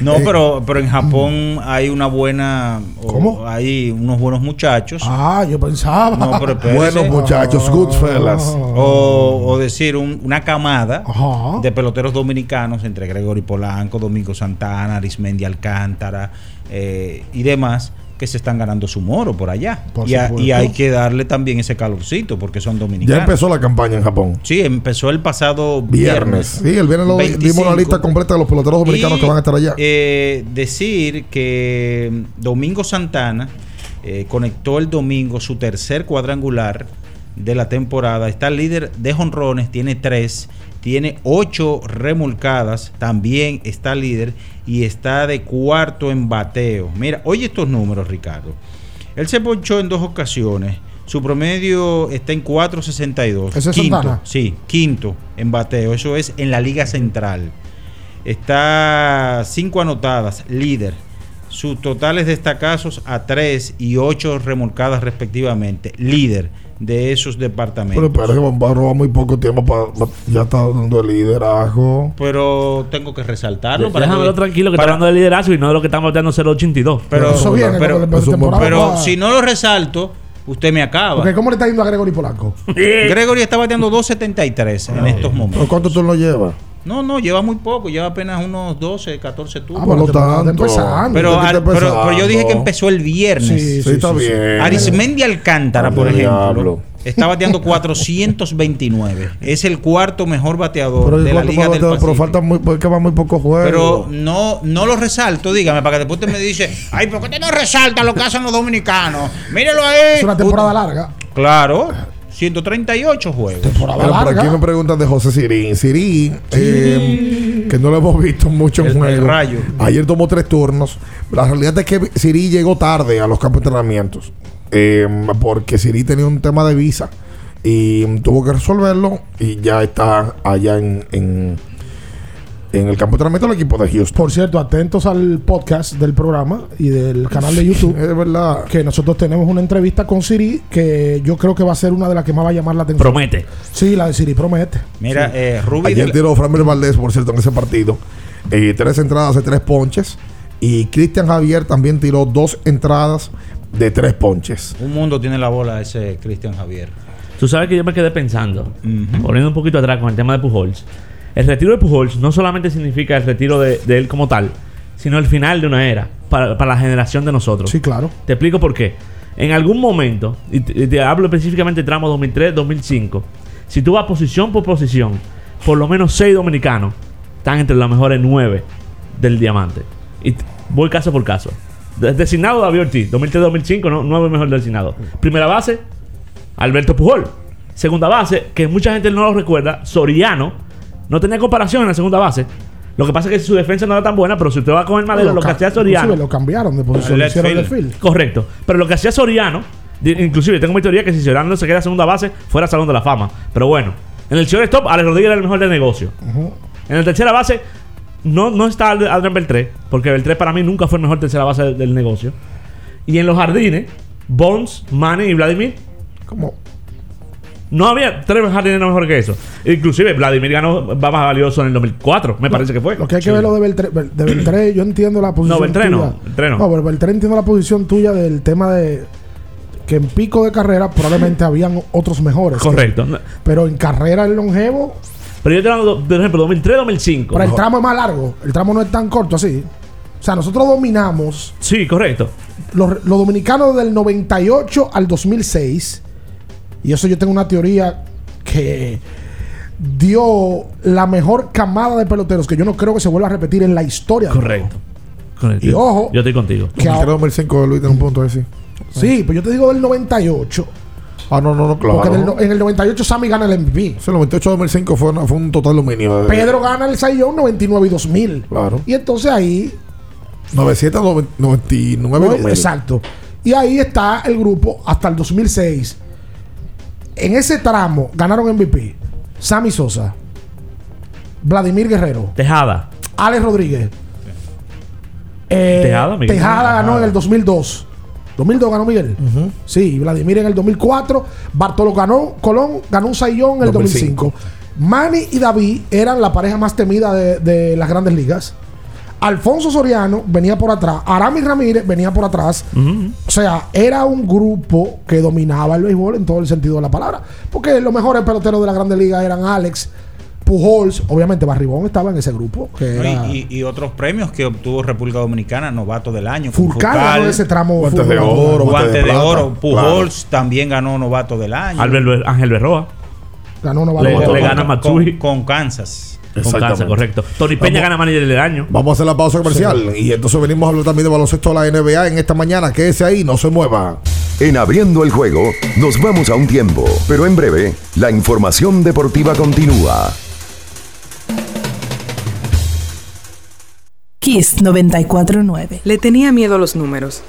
No, Eh, pero, pero en Japón hay una buena. ¿Cómo? Hay unos buenos muchachos. Ah, yo pensaba. No, pero. Buenos muchachos, good fellas. O, o decir, un- una camada Ajá. de peloteros dominicanos entre Gregory Polanco, Domingo Santana, Arismendi Alcántara eh, y demás que se están ganando su moro por allá. Por y, a- y hay que darle también ese calorcito porque son dominicanos. Ya empezó la campaña en Japón. Sí, empezó el pasado Viernes. viernes. Sí, el viernes lo, dimos 25. la lista completa de los peloteros dominicanos Y, que van a estar allá. eh, decir que mm, Domingo Santana eh, conectó el domingo su tercer cuadrangular de la temporada. Está líder de jonrones, tiene tres, tiene ocho remolcadas, también está líder y está de cuarto en bateo. Mira, oye estos números, Ricardo. Él se ponchó en dos ocasiones. Su promedio está en 4.62. ¿Ese es Quinto, Santana? Sí, quinto en bateo. Eso es en la Liga Central. Está cinco anotadas, líder. Sus totales destacados a tres y ocho remolcadas respectivamente, líder de esos departamentos. Pero parece que va a robar muy poco tiempo para. Ya está dando el liderazgo. Pero tengo que resaltarlo para Déjamelo que- tranquilo que para- está hablando de liderazgo y no de lo que estamos bateando 082. Pero, Eso viene, pero, pero si no lo resalto, usted me acaba. Ok, ¿Cómo le está yendo a Gregory Polanco? Gregory está bateando 2.73 en estos ¿Pero momentos. cuánto tú lo llevas? No, no, lleva muy poco, lleva apenas unos 12, 14 turnos. Ah, bueno, no tanto. empezando. Pero, al- pero, pero yo dije que empezó el viernes. Sí, Sí, está bien. Arismendi Alcántara, por ejemplo, está bateando 429. Es el cuarto mejor bateador Pero, de la ¿cuánto Liga del batear? pero Pacífico. falta muy, porque va muy poco juego. Pero no, no lo resalto, dígame, para que después usted me dice, ay, ¿por qué usted no resalta lo que hacen los dominicanos? Mírelo ahí. Es una temporada larga. Claro, 138 juegos. Temporada Pero por larga. aquí me preguntan de José Sirín. Sirín, eh, que no lo hemos visto mucho en El- el juego. rayo. Ayer tomó tres turnos. La realidad es que Sirí llegó tarde a los campos de entrenamientos. eh, porque Sirí tenía un tema de visa. Y tuvo que resolverlo. Y ya está allá en, en, en el campo de entrenamiento del equipo de Houston. Por cierto, atentos al podcast del programa y del canal de YouTube. Es verdad. que nosotros tenemos una entrevista con Siri que yo creo que va a ser una de las que más va a llamar la atención. Promete. Sí, la de Siri promete. Mira, eh, Ruby Ayer tiró Framber Valdés, por cierto, en ese partido. Eh, tres entradas de tres ponches. Y Cristian Javier también tiró dos entradas de tres ponches. un mundo tiene la bola ese Cristian Javier. Tú sabes que yo me quedé pensando, poniendo un poquito atrás con el tema de Pujols. El retiro de Pujols no solamente significa el retiro de, de él como tal, sino el final de una era para, para la generación de nosotros. Sí, claro. Te explico por qué. En algún momento, y te, hablo específicamente del tramo 2003-2005, si tú vas posición por posición, por lo menos seis dominicanos están entre los mejores nueve del diamante. Y voy caso por caso. De- Designado David Ortiz, 2003-2005, no, nueve mejor designado. Primera base, Alberto Pujol. Segunda base, que mucha gente no lo recuerda, Soriano. No tenía comparación en la segunda base. Lo que pasa es que su defensa no era tan buena, pero si usted va con el madero, lo que hacía Soriano. inclusive lo cambiaron de posición, hicieron field. Correcto. Pero lo que hacía Soriano, inclusive tengo mi teoría que si Soriano no se queda en segunda base, fuera Salón de la Fama. Pero bueno, en el shortstop, Alex Rodríguez era el mejor de negocio. En la tercera base, no, no está Ad- Adrián Beltré, porque Beltré para mí nunca fue el mejor tercera base del, del negocio. Y en los jardines, Bones, Manny y Vladimir. Como No había tres jardineros mejor que eso. Inclusive Vladimir ganó va más valioso en el 2004, me parece que fue. Lo que hay que ver lo de Beltré, Bel- de Beltré, yo entiendo la posición No, Beltré no, tuya. Beltré no. pero Beltré entiendo la posición tuya del tema de que en pico de carrera probablemente habían otros mejores. Correcto. Pero en carrera el longevo, Pero yo te hablo, por ejemplo, 2003-2005. pero el tramo es más largo. El tramo no es tan corto así. O sea, nosotros dominamos. Sí, correcto. Los, los dominicanos del 98 al 2006. Y eso yo tengo una teoría que dio la mejor camada de peloteros que yo no creo que se vuelva a repetir en la historia. Correcto. Correcto. Y ojo, Yo estoy contigo. que ahora- 2005 Luis tiene un punto de sí. Sí, pues yo te digo del 98. Ah, no, no, no, claro. Porque en el, no- en el 98 Sammy gana el MVP. Sí, el 98-2005 fue, una- fue un total dominio. de- Pedro gana el Sayón 99 y 2000. Claro. Y entonces ahí 97 99 No, 2000. Exacto. Y ahí está el grupo hasta el 2006. En ese tramo ganaron MVP Sammy Sosa, Vladimir Guerrero, Tejada. Alex Rodríguez. Eh, Tejada, Miguel. Tejada ganó Tejada. en el 2002. 2002 ganó Miguel. Sí, Vladimir en el 2004. Bartolo ganó, Colón ganó un sayón en el 2005. Manny y David eran la pareja más temida de, de las grandes ligas. Alfonso Soriano venía por atrás. Aramis Ramírez venía por atrás. O sea, era un grupo que dominaba el béisbol en todo el sentido de la palabra. Porque los mejores peloteros de la Grande Liga eran Alex, Pujols, obviamente Barribón estaba en ese grupo. Que ¿no? era Y, otros premios que obtuvo República Dominicana, novato del año. Furcal ganó ese tramo. Guantes de oro, Guante de, oro. claro. Pujols también ganó novato del año. Albert Be- Ángel Berroa. Ganó Novato Le, del le Año. gana con, Matsui. con Kansas. Con. Kansas, correcto. Tony Peña Vamos. gana manager del año. Vamos a hacer la pausa comercial. Y entonces venimos a hablar también de baloncesto de la NBA en esta mañana. Quédese ahí, no se mueva. En abriendo el juego, nos vamos a un tiempo, pero en breve, la información deportiva continúa. Kiss 949. Le tenía miedo a los números.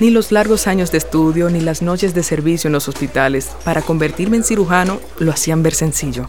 Ni los largos años de estudio, ni las noches de servicio en los hospitales para convertirme en cirujano lo hacían ver sencillo.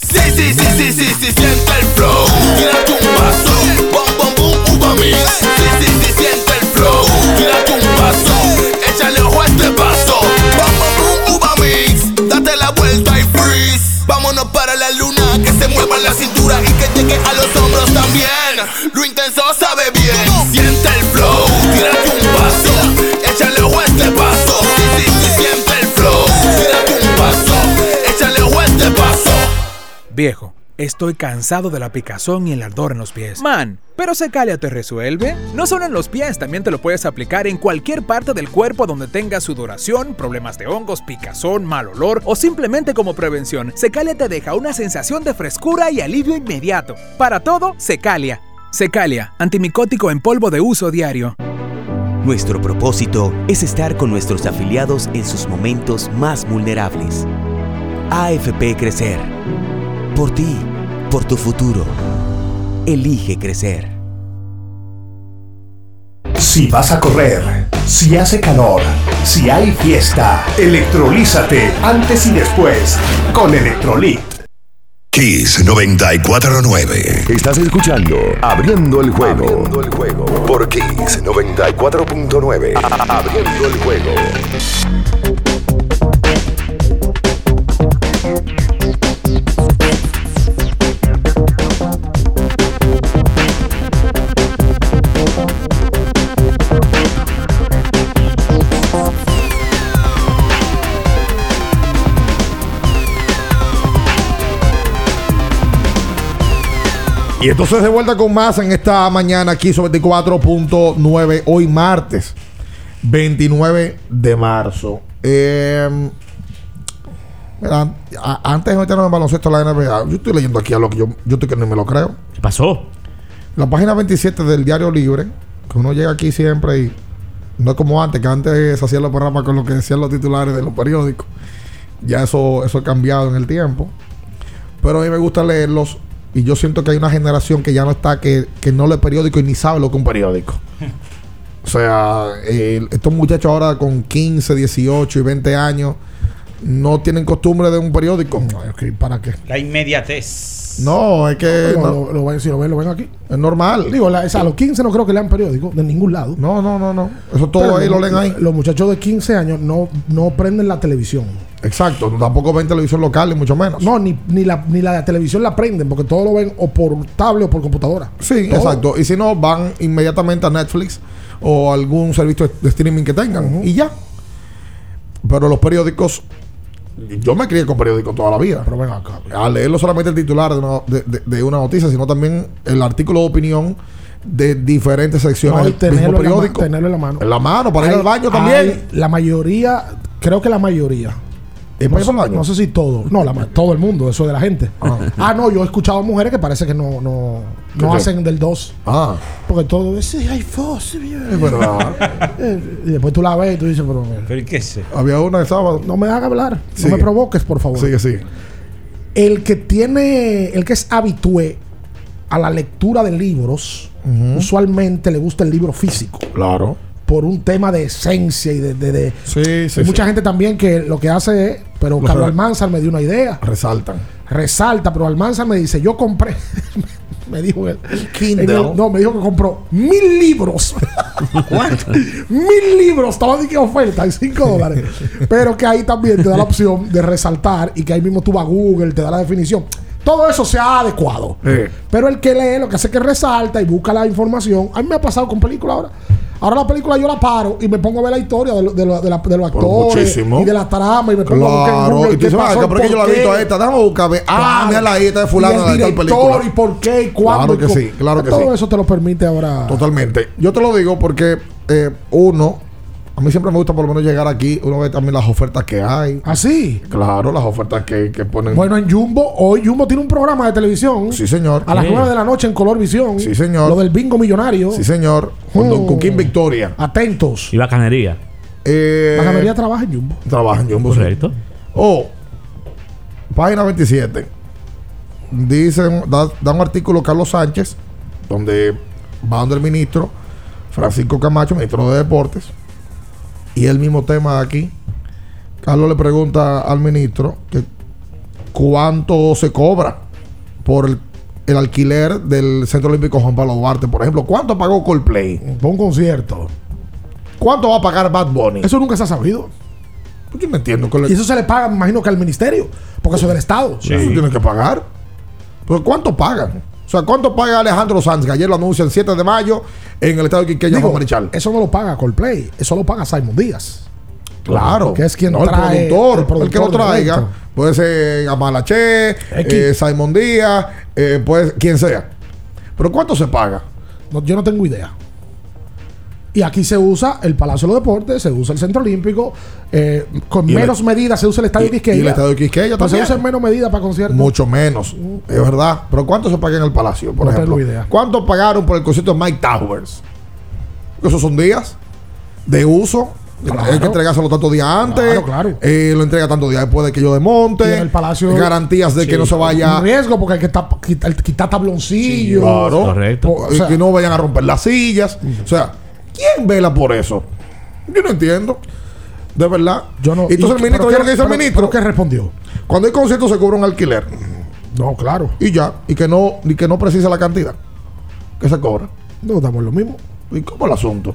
Sí, sí, sí, sí, sí, sí, siente el flow. Tírate un vaso, bom, bom, boom, uva mix. Sí, sí, sí, siente el flow. Tírate un vaso, échale ojo a este vaso. Bom, bom, boom, uva mix. Date la vuelta y freeze. Vámonos para la luna, que se mueva la cintura y que llegue a los hombros también. Lo intenso sabe Viejo, estoy cansado de la picazón y el ardor en los pies. Man, pero Secalia te resuelve. No solo en los pies, también te lo puedes aplicar en cualquier parte del cuerpo donde tengas sudoración, problemas de hongos, picazón, mal olor o simplemente como prevención. Secalia te deja una sensación de frescura y alivio inmediato. Para todo, Secalia. Secalia, antimicótico en polvo de uso diario. Nuestro propósito es estar con nuestros afiliados en sus momentos más vulnerables. AFP Crecer. Por ti, por tu futuro. Elige crecer. Si vas a correr, si hace calor, si hay fiesta, electrolízate antes y después con Electrolit. Kiss 949. Estás escuchando Abriendo el juego. Abriendo el juego. Por Kiss 94.9. Abriendo el juego. Y entonces de vuelta con más en esta mañana aquí sobre 24.9, hoy martes 29 de marzo. Eh, mira, a- antes de meternos en baloncesto de la NBA, yo estoy leyendo aquí a lo que yo, yo estoy que no me lo creo. ¿Qué pasó? La página 27 del Diario Libre, que uno llega aquí siempre y no es como antes, que antes se hacían los programas con lo que decían los titulares de los periódicos. Ya eso, eso ha cambiado en el tiempo. Pero a mí me gusta leerlos y yo siento que hay una generación que ya no está, que, que no lee periódico y ni sabe lo que es un periódico. O sea, el- estos muchachos ahora con 15, 18 y 20 años no tienen costumbre de un periódico. ¿Para qué? La inmediatez. No, es que. No, no, lo, lo ven, si lo ven, lo ven aquí. es normal. Digo, la- o sea, a los 15 no creo que lean periódico de ningún lado. No, no, no, no. Eso todo Pero ahí lo leen ahí. Los muchachos de 15 años no, no prenden la televisión. Exacto. Tampoco ven televisión local, ni mucho menos. No, ni, ni, la, ni la televisión la prenden, porque todo lo ven o por tablet o por computadora. Sí, Todo. exacto. Y si no, van inmediatamente a Netflix o algún servicio de streaming que tengan y ya. Pero los periódicos, yo me crié con periódicos toda la vida. Pero ven acá. A leerlo solamente el titular de una, de- de- de una noticia, sino también el artículo de opinión de diferentes secciones No, del mismo tenerlo, en la, periódico. tenerlo en la mano. En la mano, para ir al baño también. hay- la mayoría, creo que la mayoría. ¿Es No, sé- al baño? no sé si todo. No, la todo el mundo, eso de la gente. Ah, no, yo he escuchado mujeres que parece que no, no, no hacen del 2. Ah, Porque todo es, sí, hay fos, sí, bien". es verdad. Eh, Y después tú la ves y tú dices, pero ¿Pero qué sé? Había una que estaba. no me hagas hablar, Sigue. no me provoques, por favor. Sigue, sigue. El que tiene, el que es habitué a la lectura de libros, usualmente le gusta el libro físico. Claro. Por un tema de esencia y de. de- de- Sí, sí. Hay mucha sí. gente también que lo que hace es. Pero Lo Carlos Almanzar me dio una idea. Resaltan. Resalta, pero Almanzar me dice: Yo compré. me dijo él. Kindle. el- no, me dijo que compró mil libros. ¿Cuánto? mil libros. Estaba de que oferta en 5 dólares. pero que ahí también te da la opción de resaltar y que ahí mismo tú vas a Google, te da la definición. Todo eso se ha adecuado. Pero el que lee lo que hace es que resalta y busca la información. A mí me ha pasado con películas ahora. Ahora la película yo la paro y me pongo a ver la historia de, lo- de, lo- de la- de los actores muchísimo. y de la trama y me pongo a buscar en Claro. Google Y qué dices, pasó, "Venga, pero es que yo la he visto a qué". esta. Déjame buscar. Ah, Claro. mira ahí, esta de fulano de tal película. y por qué y cuándo. Claro que y sí, claro que Todo sí. eso te lo permite ahora. Totalmente. Yo te lo digo porque eh, uno, a mí siempre me gusta por lo menos llegar aquí, uno ve también las ofertas que hay. Así. Claro, las ofertas que, que ponen. ¿Ah, Bueno, en Jumbo, hoy Jumbo tiene un programa de televisión. sí, señor. A las Sí. 9 de la noche en Color Visión. Sí, señor. Lo del bingo millonario. Sí, señor. Con Don Oh. Cuquín Victoria. Atentos. Y bacanería. Eh, La mayoría trabaja en Jumbo. trabaja en Jumbo. sí. Correcto. Oh, página 27. Dicen, da, da un artículo Carlos Sánchez, donde va donde el ministro Francisco Camacho, ministro de Deportes, y el mismo tema aquí. Carlos le pregunta al ministro que cuánto se cobra por el, el alquiler del Centro Olímpico Juan Pablo Duarte, por ejemplo. ¿Cuánto pagó Coldplay? Por un concierto. ¿Cuánto va a pagar Bad Bunny? Eso nunca se ha sabido. Pues yo no entiendo. Que le- Y eso se le paga, me imagino que al ministerio. Porque eso es del Estado. Eso tienen que pagar. Pero ¿cuánto pagan? O sea, ¿cuánto paga Alejandro Sanz? Que ayer lo anuncia el 7 de mayo en el estado de Quiqueya, Digo, Juan Marichal. Eso no lo paga Coldplay. Eso lo paga Simon Díaz. Claro. Que es quien no, trae- el, productor, el el, que lo traiga. Puede ser Amalache, eh, Simon Díaz, eh, quien sea. Pero ¿cuánto se paga? No, yo no tengo idea. Y aquí se usa el Palacio de los Deportes, se usa el Centro Olímpico, eh, con Y menos medidas se usa el Estadio y- Quisqueya. y el Estadio Quisqueya Pues se también. usa en menos medidas para conciertos. Mucho menos. Es verdad. Pero ¿cuánto se paga en el Palacio, por No ejemplo? tengo idea. ¿Cuánto pagaron por el concierto de Mike Towers? Esos son días de uso. Claro. Hay que entregárselo tantos días antes. Claro, claro. Eh, lo entrega tantos días después de que yo desmonte. Y en el Palacio. Garantías de que no se vaya. Un riesgo porque hay que quitar, quitar tabloncillos. Claro. Correcto. O Y sea, que no vayan a romper las sillas. O sea, ¿quién vela por eso? Yo no entiendo. De verdad. yo no. Y entonces el ministro, pero qué- lo que dice el pero- ministro. pero ¿Qué respondió? Cuando hay conciertos se cobra un alquiler. No, claro. Y ya. Y que no, y que no precisa la cantidad. Que se cobra. No damos lo mismo. ¿Y cómo el asunto?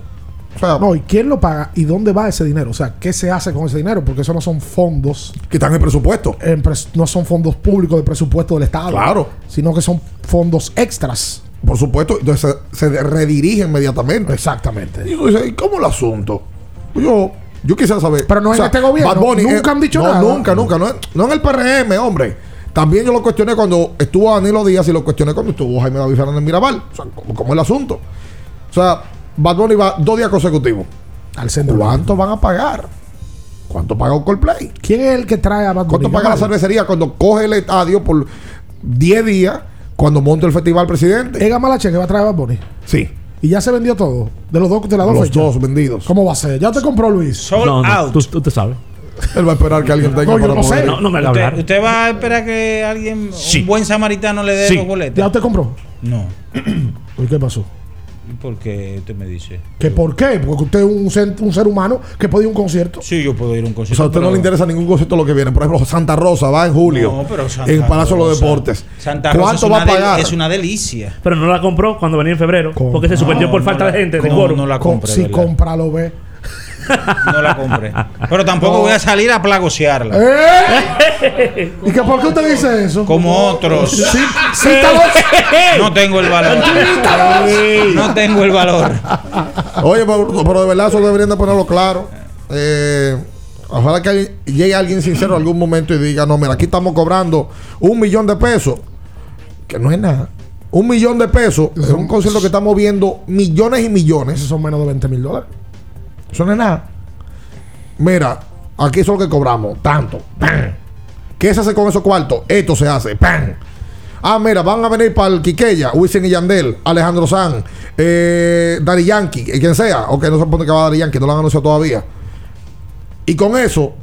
O sea, No, ¿y quién lo paga? ¿Y dónde va ese dinero? O sea, ¿qué se hace con ese dinero? Porque eso no son fondos, que están en el presupuesto. en pres- no son fondos públicos de presupuesto del Estado. Claro. Sino que son fondos extras. Por supuesto. Entonces se, se redirige inmediatamente. Exactamente. Y tú dices, ¿y cómo el asunto? Yo, yo quisiera saber. Pero no en este gobierno, nunca han dicho no, nada. Nunca, nunca. No, no en el PRM, hombre. También yo lo cuestioné cuando estuvo Danilo Díaz y lo cuestioné cuando estuvo Jaime David Fernández Mirabal. O sea, ¿cómo, el asunto? O sea, Bad Bunny va dos días consecutivos. Al centro. ¿Cuánto van a pagar? ¿Cuánto paga un Coldplay? ¿Quién es el que trae a Bad ¿Cuánto Bunny? paga la cervecería cuando coge el estadio por 10 días cuando monta el festival presidente? ¿Es Gamalache que va a traer a Bad Bunny? Sí. Y ya se vendió todo. De los dos, de las dos Los fechas. dos vendidos. ¿Cómo va a ser? Ya te compró Luis. Sold No, no, out. tú, tú te sabes. Él va a esperar que alguien tenga para no sé. No, no me hagas ¿Usted, hablar. usted va a esperar que alguien, Sí. un buen samaritano, le dé Sí. los boletos? ¿Ya te compró? No. ¿Y qué pasó? ¿Y por qué usted me dice? ¿Que por qué? Porque usted es un, ser- un ser humano que puede ir a un concierto. Sí, yo puedo ir a un O concierto. sea, a usted no le interesa ningún concepto lo que viene. Por ejemplo, Santa Rosa va en julio. No, pero Santa en Palacio de los Rosa- Deportes. Santa Rosa ¿Cuánto va a pagar? es una delicia. Pero no la compró cuando venía en febrero. Porque se suspendió No, por no falta la- de gente de no, la Com- compré. si ¿verdad? compra lo ve. No la compré. Pero tampoco No. voy a salir a plagosearla. ¿Eh? ¿Y que por qué usted dice eso? Como otros. Sí. No tengo el valor. No tengo el valor. Oye, pero, pero de verdad eso deberían de ponerlo claro. Eh, ojalá que alguien- llegue alguien sincero en algún momento y diga, no, mira, aquí estamos cobrando un millón de pesos. Que no es nada. Un millón de pesos en un concierto que estamos viendo millones y millones. Esos son menos de 20 mil dólares. Eso no es nada. Mira, aquí eso es lo que cobramos. Tanto. ¡Pam! ¿Qué se hace con esos cuartos? Esto se hace. ¡Pam! Ah, mira, van a venir para el Quiqueya, Wisin y Yandel, Alejandro San, eh, Daddy Yankee, eh, quien sea. Ok, no se pone que va Daddy Yankee, no lo han anunciado todavía. Y con eso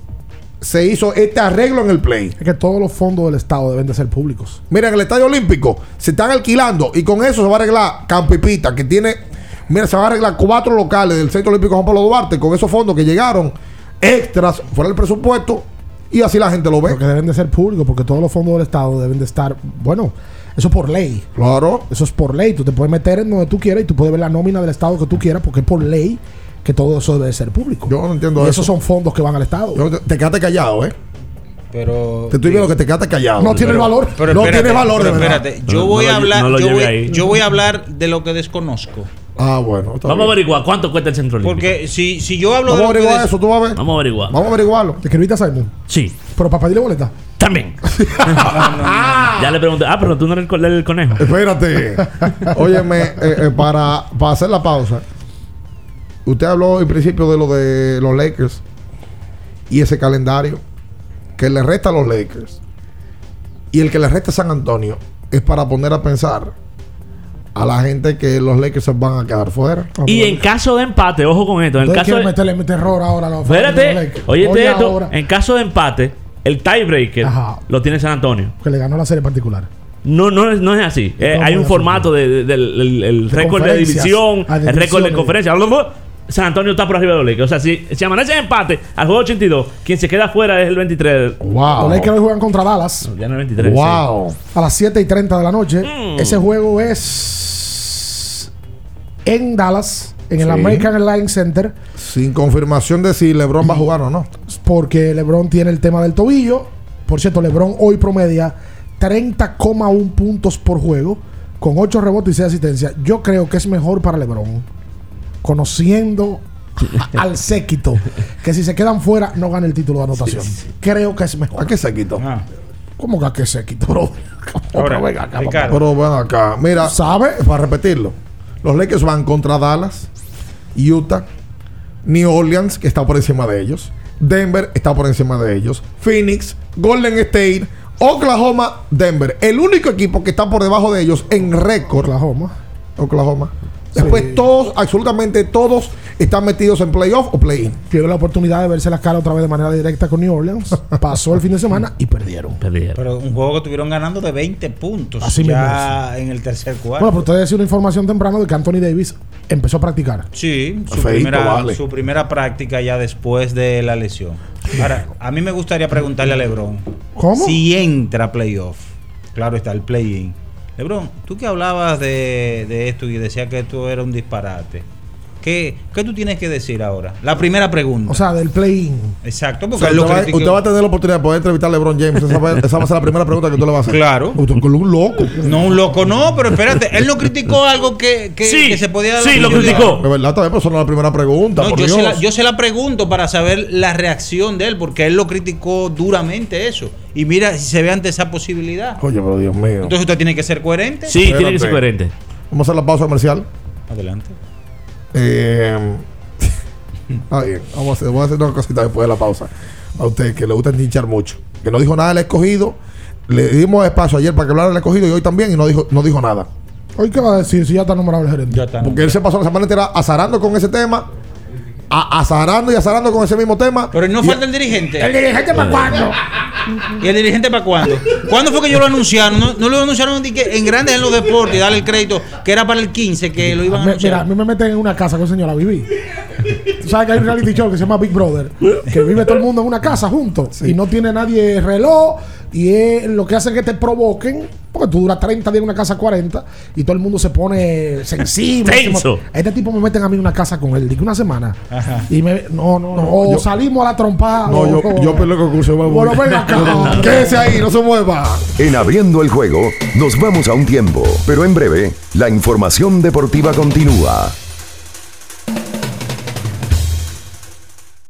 se hizo este arreglo en el play. Es que todos los fondos del Estado deben de ser públicos. Mira, en el Estadio Olímpico se están alquilando y con eso se va a arreglar Campipita, que tiene. Mira, se va a arreglar cuatro locales del Centro Olímpico Juan Pablo Duarte con esos fondos que llegaron extras fuera del presupuesto y así la gente lo ve. Porque deben de ser públicos, porque todos los fondos del Estado deben de estar. Bueno, eso es por ley. Claro. Eso es por ley. Tú te puedes meter en donde tú quieras y tú puedes ver la nómina del Estado que tú quieras, porque es por ley que todo eso debe de ser público. Yo no entiendo Y eso. esos son fondos que van al Estado. Yo- te, te quedaste callado, ¿eh? Pero. Te estoy viendo que te quedaste callado. No tiene Pero- valor. Pero no espérate, tiene valor, de pero verdad. espérate. Yo voy no a hablar. no voy, yo voy a hablar de lo que desconozco. Ah, bueno. está Vamos a averiguar cuánto cuesta el centro olímpico. Porque si, si yo hablo Vamos de que averiguar eso, tú vas a ver. Vamos a averiguar. Vamos a averiguarlo. ¿Te escribiste a Simon? Sí, Pero para pedirle boleta. también. ya le pregunté. Ah, pero tú no eres el conejo. Espérate. Óyeme, eh, eh, para, para hacer la pausa. Usted habló en principio de lo de los Lakers y ese calendario que le resta a los Lakers y el que le resta a San Antonio es para poner a pensar a la gente que los Lakers se van a quedar fuera. Y en caso de empate, ojo con esto. En el caso de, meterle terror ahora a los de Espérate, oye esto. ahora, En caso de empate, el tiebreaker lo tiene San Antonio. que le ganó la serie particular. No, no, es- no es así. Eh, ¿Cómo hay un formato de, de- del el- el De récord de división, Ah, de el récord de conferencia. San Antonio está por arriba de los Lakers. O sea, si, si amanece en empate al juego 82, quien se queda fuera es el 23. Wow. Los Lakers hoy juegan contra Dallas Ya no es el 23. Wow. a las 7 y 30 de la noche. Mm. Ese juego es en Dallas, en el Sí. American Airlines Center, Sin confirmación de si LeBron va a jugar o no. porque LeBron tiene el tema del tobillo. Por cierto, LeBron hoy promedia 30,1 puntos por juego, con 8 rebotes y 6 asistencias. Yo creo que es mejor para LeBron, conociendo al séquito, que si se quedan fuera no gana el título de anotación. Creo que es mejor. ¿A qué se quitó? Ah. ¿Cómo que a qué séquito, bro? Ahora, Pero venga acá, Ricardo. Pero ven acá. Mira, ¿Sabe? para repetirlo, los Lakers van contra Dallas, Utah, New Orleans, que está por encima de ellos, Denver está por encima de ellos, Phoenix, Golden State, Oklahoma, Denver. El único equipo que está por debajo de ellos en récord, Oklahoma. Oklahoma. Después Sí. todos, absolutamente todos, están metidos en playoff o play-in. Tuvieron la oportunidad de verse la cara otra vez de manera directa con New Orleans. Pasó el fin de semana y perdieron. Perdieron. Pero un juego que estuvieron ganando de 20 puntos Así ya en el tercer cuarto. Bueno, pero ustedes decían una información temprano de que Anthony Davis empezó a practicar. Sí, su Feito, primera, vale. su primera práctica ya después de la lesión. Ahora, a mí me gustaría preguntarle a LeBron. ¿Cómo? Si entra a playoff. Claro está, el play-in. LeBron, tú que hablabas de, de esto y decías que esto era un disparate. ¿Qué, ¿Qué tú tienes que decir ahora? La primera pregunta. O sea, del play-in. Exacto, O porque sea, lo usted, va, criticó. usted va a tener la oportunidad de poder entrevistar a LeBron James. Esa va, esa va a ser la primera pregunta que tú le vas a hacer. Claro. Usted es un loco. No, un loco no, pero espérate, él no criticó algo que, que, Sí, que se podía dar sí, lo criticó. De verdad, todavía, pero eso no es la primera pregunta. No, por yo, Dios. se la, yo se la pregunto para saber la reacción de él, porque él lo criticó duramente eso. Y mira si se ve ante esa posibilidad. Oye, pero Dios mío. Entonces usted tiene que ser coherente. Sí, Espérate. tiene que ser coherente. Vamos a hacer la pausa comercial. Adelante. Eh, bien. Vamos a hacer, voy a hacer una cosita después de la pausa. A usted que le gusta hinchar mucho. Que no dijo nada del escogido. Le dimos espacio ayer para que hablara del escogido y hoy también y no dijo, no dijo nada. ¿Hoy qué va a decir si ya está nombrado el gerente? Ya está. Porque él se pasó la semana entera azarando con ese tema a- azarando y azarando con ese mismo tema. Pero no Y- falta el dirigente. ¿El dirigente para cuándo? ¿Y el dirigente para cuándo? ¿Cuándo fue que ellos lo anunciaron? No, no lo anunciaron en grandes en los deportes y darle el crédito que era para el 15 que lo iban a Me- mira, a anunciar. mí me meten en una casa con señora Viví. Tú sabes que hay un reality show que se llama Big Brother, que vive todo el mundo en una casa juntos y no tiene nadie reloj y es lo que hacen que te provoquen, porque tú duras 30 días en una casa 40 y todo el mundo se pone sensible. Tenso. Este tipo me meten a mí en una casa con él, digo una semana. Y me, no, no, no, o yo- salimos a la trompada. No, yo, o- yo peleo el concurso. Bueno, ven acá. Quédese ahí, no se mueva. En abriendo el juego, nos vamos a un tiempo, pero en breve, la información deportiva continúa.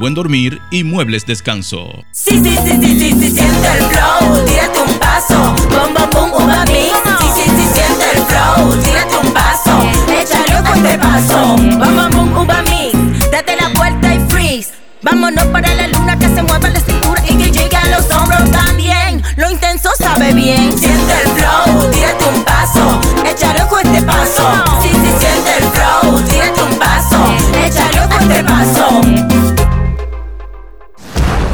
buen dormir y muebles descanso. Sí, sí, sí, sí, sí, sí, siente el flow, tírate un paso, bom, bom, bom. Sí, sí, sí, siente el flow, tírate un paso, échale un fuerte paso, bom, bom, bom, uva mix. Date la vuelta y freeze. Vámonos para la luna que se mueva la cintura y que llegue a los hombros también. Lo intenso sabe bien. Siente el flow, tírate un paso, échale un fuerte paso. Sí, sí, siente el flow, tírate un paso, échale un fuerte paso.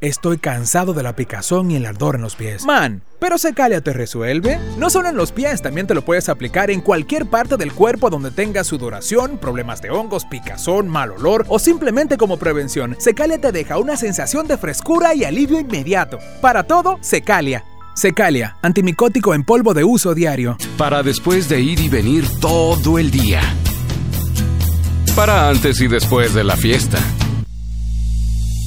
estoy cansado de la picazón y el ardor en los pies. Man, pero Secalia te resuelve. No solo en los pies, también te lo puedes aplicar en cualquier parte del cuerpo donde tengas sudoración, problemas de hongos, picazón, mal olor o simplemente como prevención. Secalia te deja una sensación de frescura y alivio inmediato. Para todo, Secalia. Secalia, antimicótico en polvo de uso diario. Para después de ir y venir todo el día. Para antes y después de la fiesta.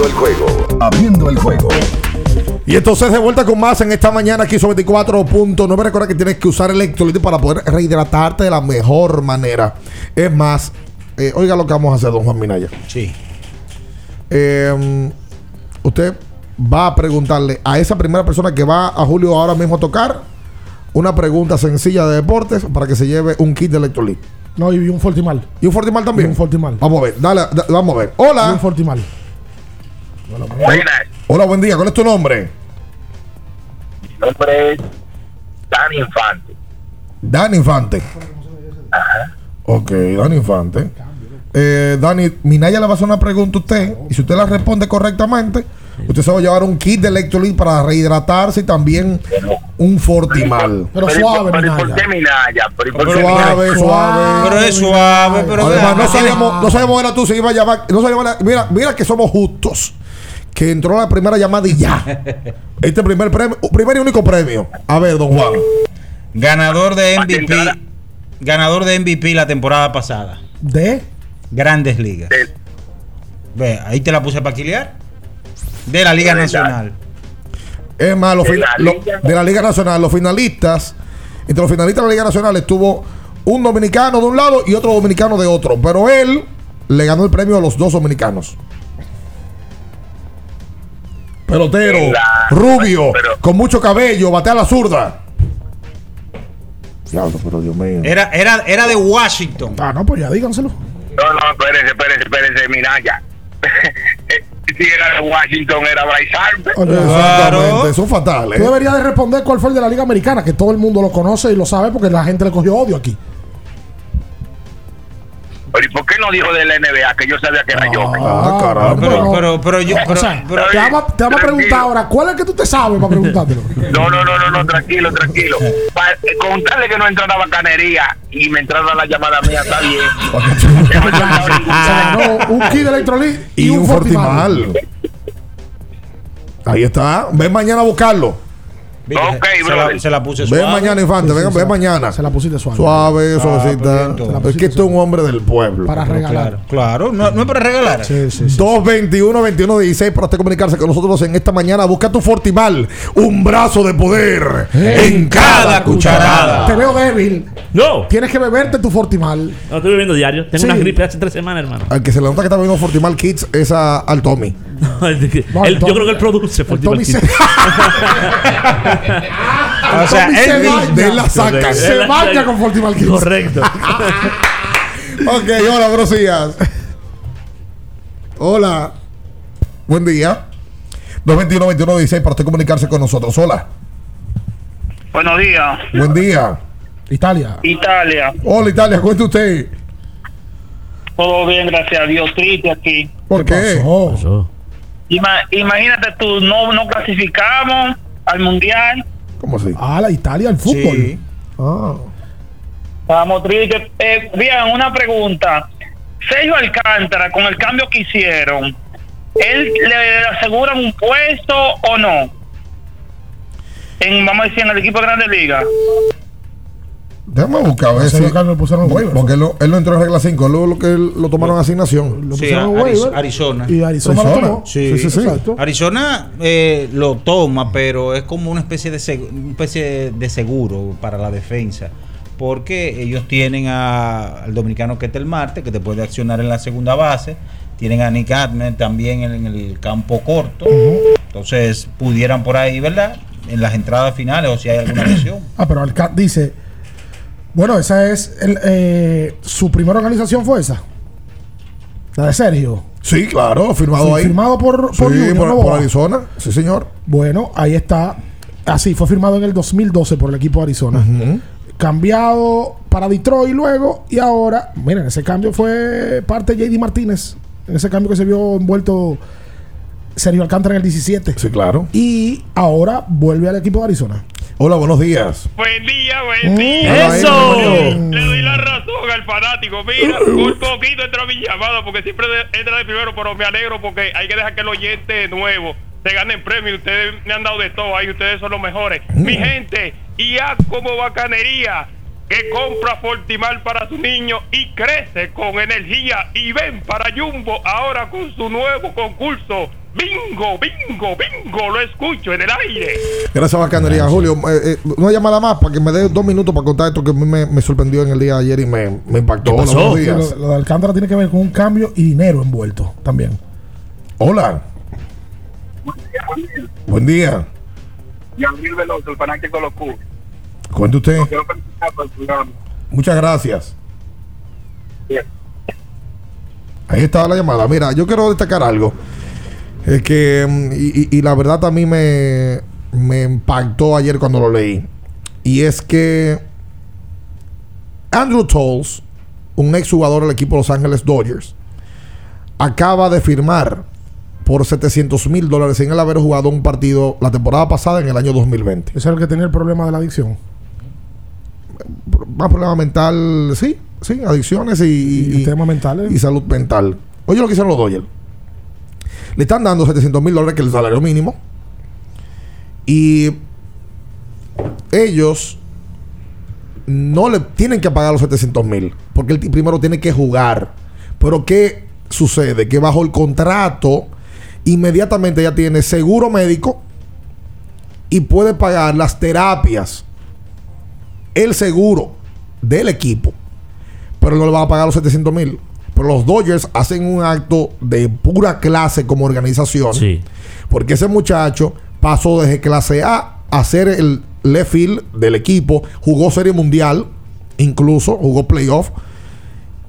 Abriendo el juego. Abriendo el juego. Y entonces de vuelta con más en esta mañana aquí sobre 24.9. Recuerda que tienes que usar electrolito para poder rehidratarte de la mejor manera. Es más, eh, oiga lo que vamos a hacer, don Juan Minaya. Sí. Eh, usted va a preguntarle a esa primera persona que va a Julio ahora mismo a tocar una pregunta sencilla de deportes para que se lleve un kit de electrolit. No, y un Fortimal. ¿Y un Fortimal también? Y un Fortimal. Vamos a ver, dale, da- vamos a ver. Hola. Y un Fortimal. Hola, buen día. ¿Cuál es tu nombre? Mi nombre es Dan Infante. Dan Infante. Ok, Dan Infante. Eh, Dani, Minaya le va a hacer una pregunta a usted y si usted la responde correctamente, Usted se va a llevar un kit de electrolyte para rehidratarse y también un Fortimal. Pero ¿y por- suave, pero ¿y ¿Por Minaya. qué Minaya? ¿Pero ¿y por qué Suave, Minaya? suave. Pero es suave, pero Además, no sabíamos, no sabíamos era tú si iba a llamar. No sabíamos era- mira, mira que somos justos. Que entró la primera llamada y ya. Este primer premio, primer y único premio. A ver, don Juan. Ganador de MVP. Ganador de MVP la temporada pasada. ¿De? Grandes Ligas. Ve, ahí te la puse para quiliar. De la Liga Nacional. Es más, los De fin- la lo- de la Liga Nacional, los finalistas, entre los finalistas de la Liga Nacional estuvo un dominicano de un lado y otro dominicano de otro. Pero él le ganó el premio a los dos dominicanos. Pelotero, rubio, con mucho cabello, batea la zurda. Diablo, pero Dios mío. Era, era, era de Washington. Ah, no, pues ya díganselo. No, no, espérese, espérese, espérese, Minaya. si era de Washington, era Bryce Harper. Exactamente, son fatales. Tú deberías de responder cuál fue el de la Liga Americana, que todo el mundo lo conoce y lo sabe porque la gente le cogió odio aquí. Pero ¿y por qué no dijo del NBA? Que yo sabía que era yo. Ah, caramba. Pero, pero, pero yo. o sea, pero- te vamos, a- te vamos a preguntar ahora, ¿cuál es el que tú te sabes para preguntártelo? No, no, no, no, no, tranquilo, tranquilo. Pa- eh, contarle que no entró la bacanería y me entrara la llamada mía, está bien. no, un kit de electrolit y, Y un, un Fortimal. Fortimal. Ahí está. Ven mañana a buscarlo. Ok, se, la, se la puse Ven suave. mañana, Infante. Sí, Ven, sí, ven mañana. Se la pusiste suave. Suave, Ah, suavecita. es que esto es un hombre del pueblo. Para regalar. Claro, claro. No, no es para regalar. Sí, sí, sí. 221 21 16 para usted comunicarse con nosotros en esta mañana. Busca tu Fortimal, un brazo de poder en cada cucharada. Te veo débil. No. Tienes que beberte tu Fortimal. No estoy bebiendo diario. Tengo Sí. una gripe hace tres semanas, hermano. Al que se le nota que está bebiendo Fortimal Kids es a- al Tommy. No, Él- el yo creo que él produce El Fortimal Tommy Kids. O sea, él se él la saca. Se baña con Fortimal Kids. Correcto. Ok, hola, buenos días. Hola. Buen día. 221 21 16 para usted comunicarse con nosotros. Hola. Buenos días, Buen día. Italia. Italia. Hola, Italia. Cuente usted. Todo bien, gracias a Dios. Triste aquí. ¿Por qué? pasó? Ima- imagínate tú, no, no clasificamos al mundial. ¿Cómo así? Ah, la Italia, el fútbol. Sí. Ah. Estábamos tristes. Eh, bien, una pregunta. Sergio Alcántara, con el cambio que hicieron, ¿él le aseguran un puesto o no? En, vamos a decir, en el equipo de Grandes Ligas. Déjame buscar a ver si. lo pusieron en waivers. Porque él, no- él no entró en regla 5. Él lo, lo que él lo tomaron a asignación. Lo Sí, pusieron waiver. Arizona. Y Arizona, lo Arizona. tomó. Sí, Sí, sí, sí. Exacto. Arizona eh, lo toma, pero es como una especie de una especie de seguro para la defensa. Porque ellos tienen a- al dominicano Ketel Marte, que te puede accionar en la segunda base. Tienen a Nick Adman también en, en el campo corto. Entonces, pudieran por ahí, ¿verdad? En las entradas finales o si hay alguna lesión. Ah, pero Alcat dice. Bueno, esa es. el, eh, su primera organización fue esa. La de Sergio. Sí, claro, firmado Sí, ahí. firmado por, Sí, Junior por Arizona. Sí, señor. Bueno, ahí está. Así, fue firmado en el 2012 por el equipo de Arizona. Cambiado para Detroit luego. Y ahora, miren, ese cambio fue parte de JD Martínez. En ese cambio que se vio envuelto Sergio Alcántara en el 17. Sí, claro. Y ahora vuelve al equipo de Arizona. Hola, buenos días. Buen día, Mm. buen día. ¡Eso! Le doy la razón al fanático. Mira, un poquito entró mi llamada porque siempre entra de primero, pero me alegro porque hay que dejar que el oyente nuevo se gane premio. Ustedes me han dado de todo ahí, ustedes son los mejores. Mi gente, y a como bacanería que compra Fortimal para su niño y crece con energía y ven para Jumbo ahora con su nuevo concurso. Bingo, bingo, bingo, lo escucho en el aire. Gracias, bacanería. Julio, eh, eh, una llamada más para que me dé dos minutos para contar esto que a mí me, me sorprendió en el día de ayer y me, me impactó. Buenos Lo, días. lo de Alcántara tiene que ver con un cambio y dinero envuelto también. Hola. Buen día. Gabriel Veloso, el fanático de los Cubs. Cuente usted. Muchas gracias. Ahí estaba la llamada. Mira, yo quiero destacar algo. Es que, mm, y, la verdad a mí me, me impactó ayer cuando lo leí. Y es que Andrew Tolles, un exjugador del equipo Los Ángeles Dodgers, acaba de firmar por 700 mil dólares sin él haber jugado un partido la temporada pasada en el año 2020. Ese es el que tenía el problema de la adicción. Más problema mental, sí, sí, adicciones y, Y temas mentales. y salud mental. Oye lo que hicieron los Dodgers. Le están dando 700 mil dólares, que es el salario mínimo. Y ellos no le tienen que pagar los 700 mil. Porque el primero tiene que jugar. Pero ¿qué sucede? Que bajo el contrato, inmediatamente ya tiene seguro médico y puede pagar las terapias, el seguro del equipo. Pero no le van a pagar los 700 mil. Pero los Dodgers hacen un acto de pura clase como organización. Porque ese muchacho pasó desde clase A a ser el left field del equipo. Jugó Serie Mundial, incluso jugó playoff.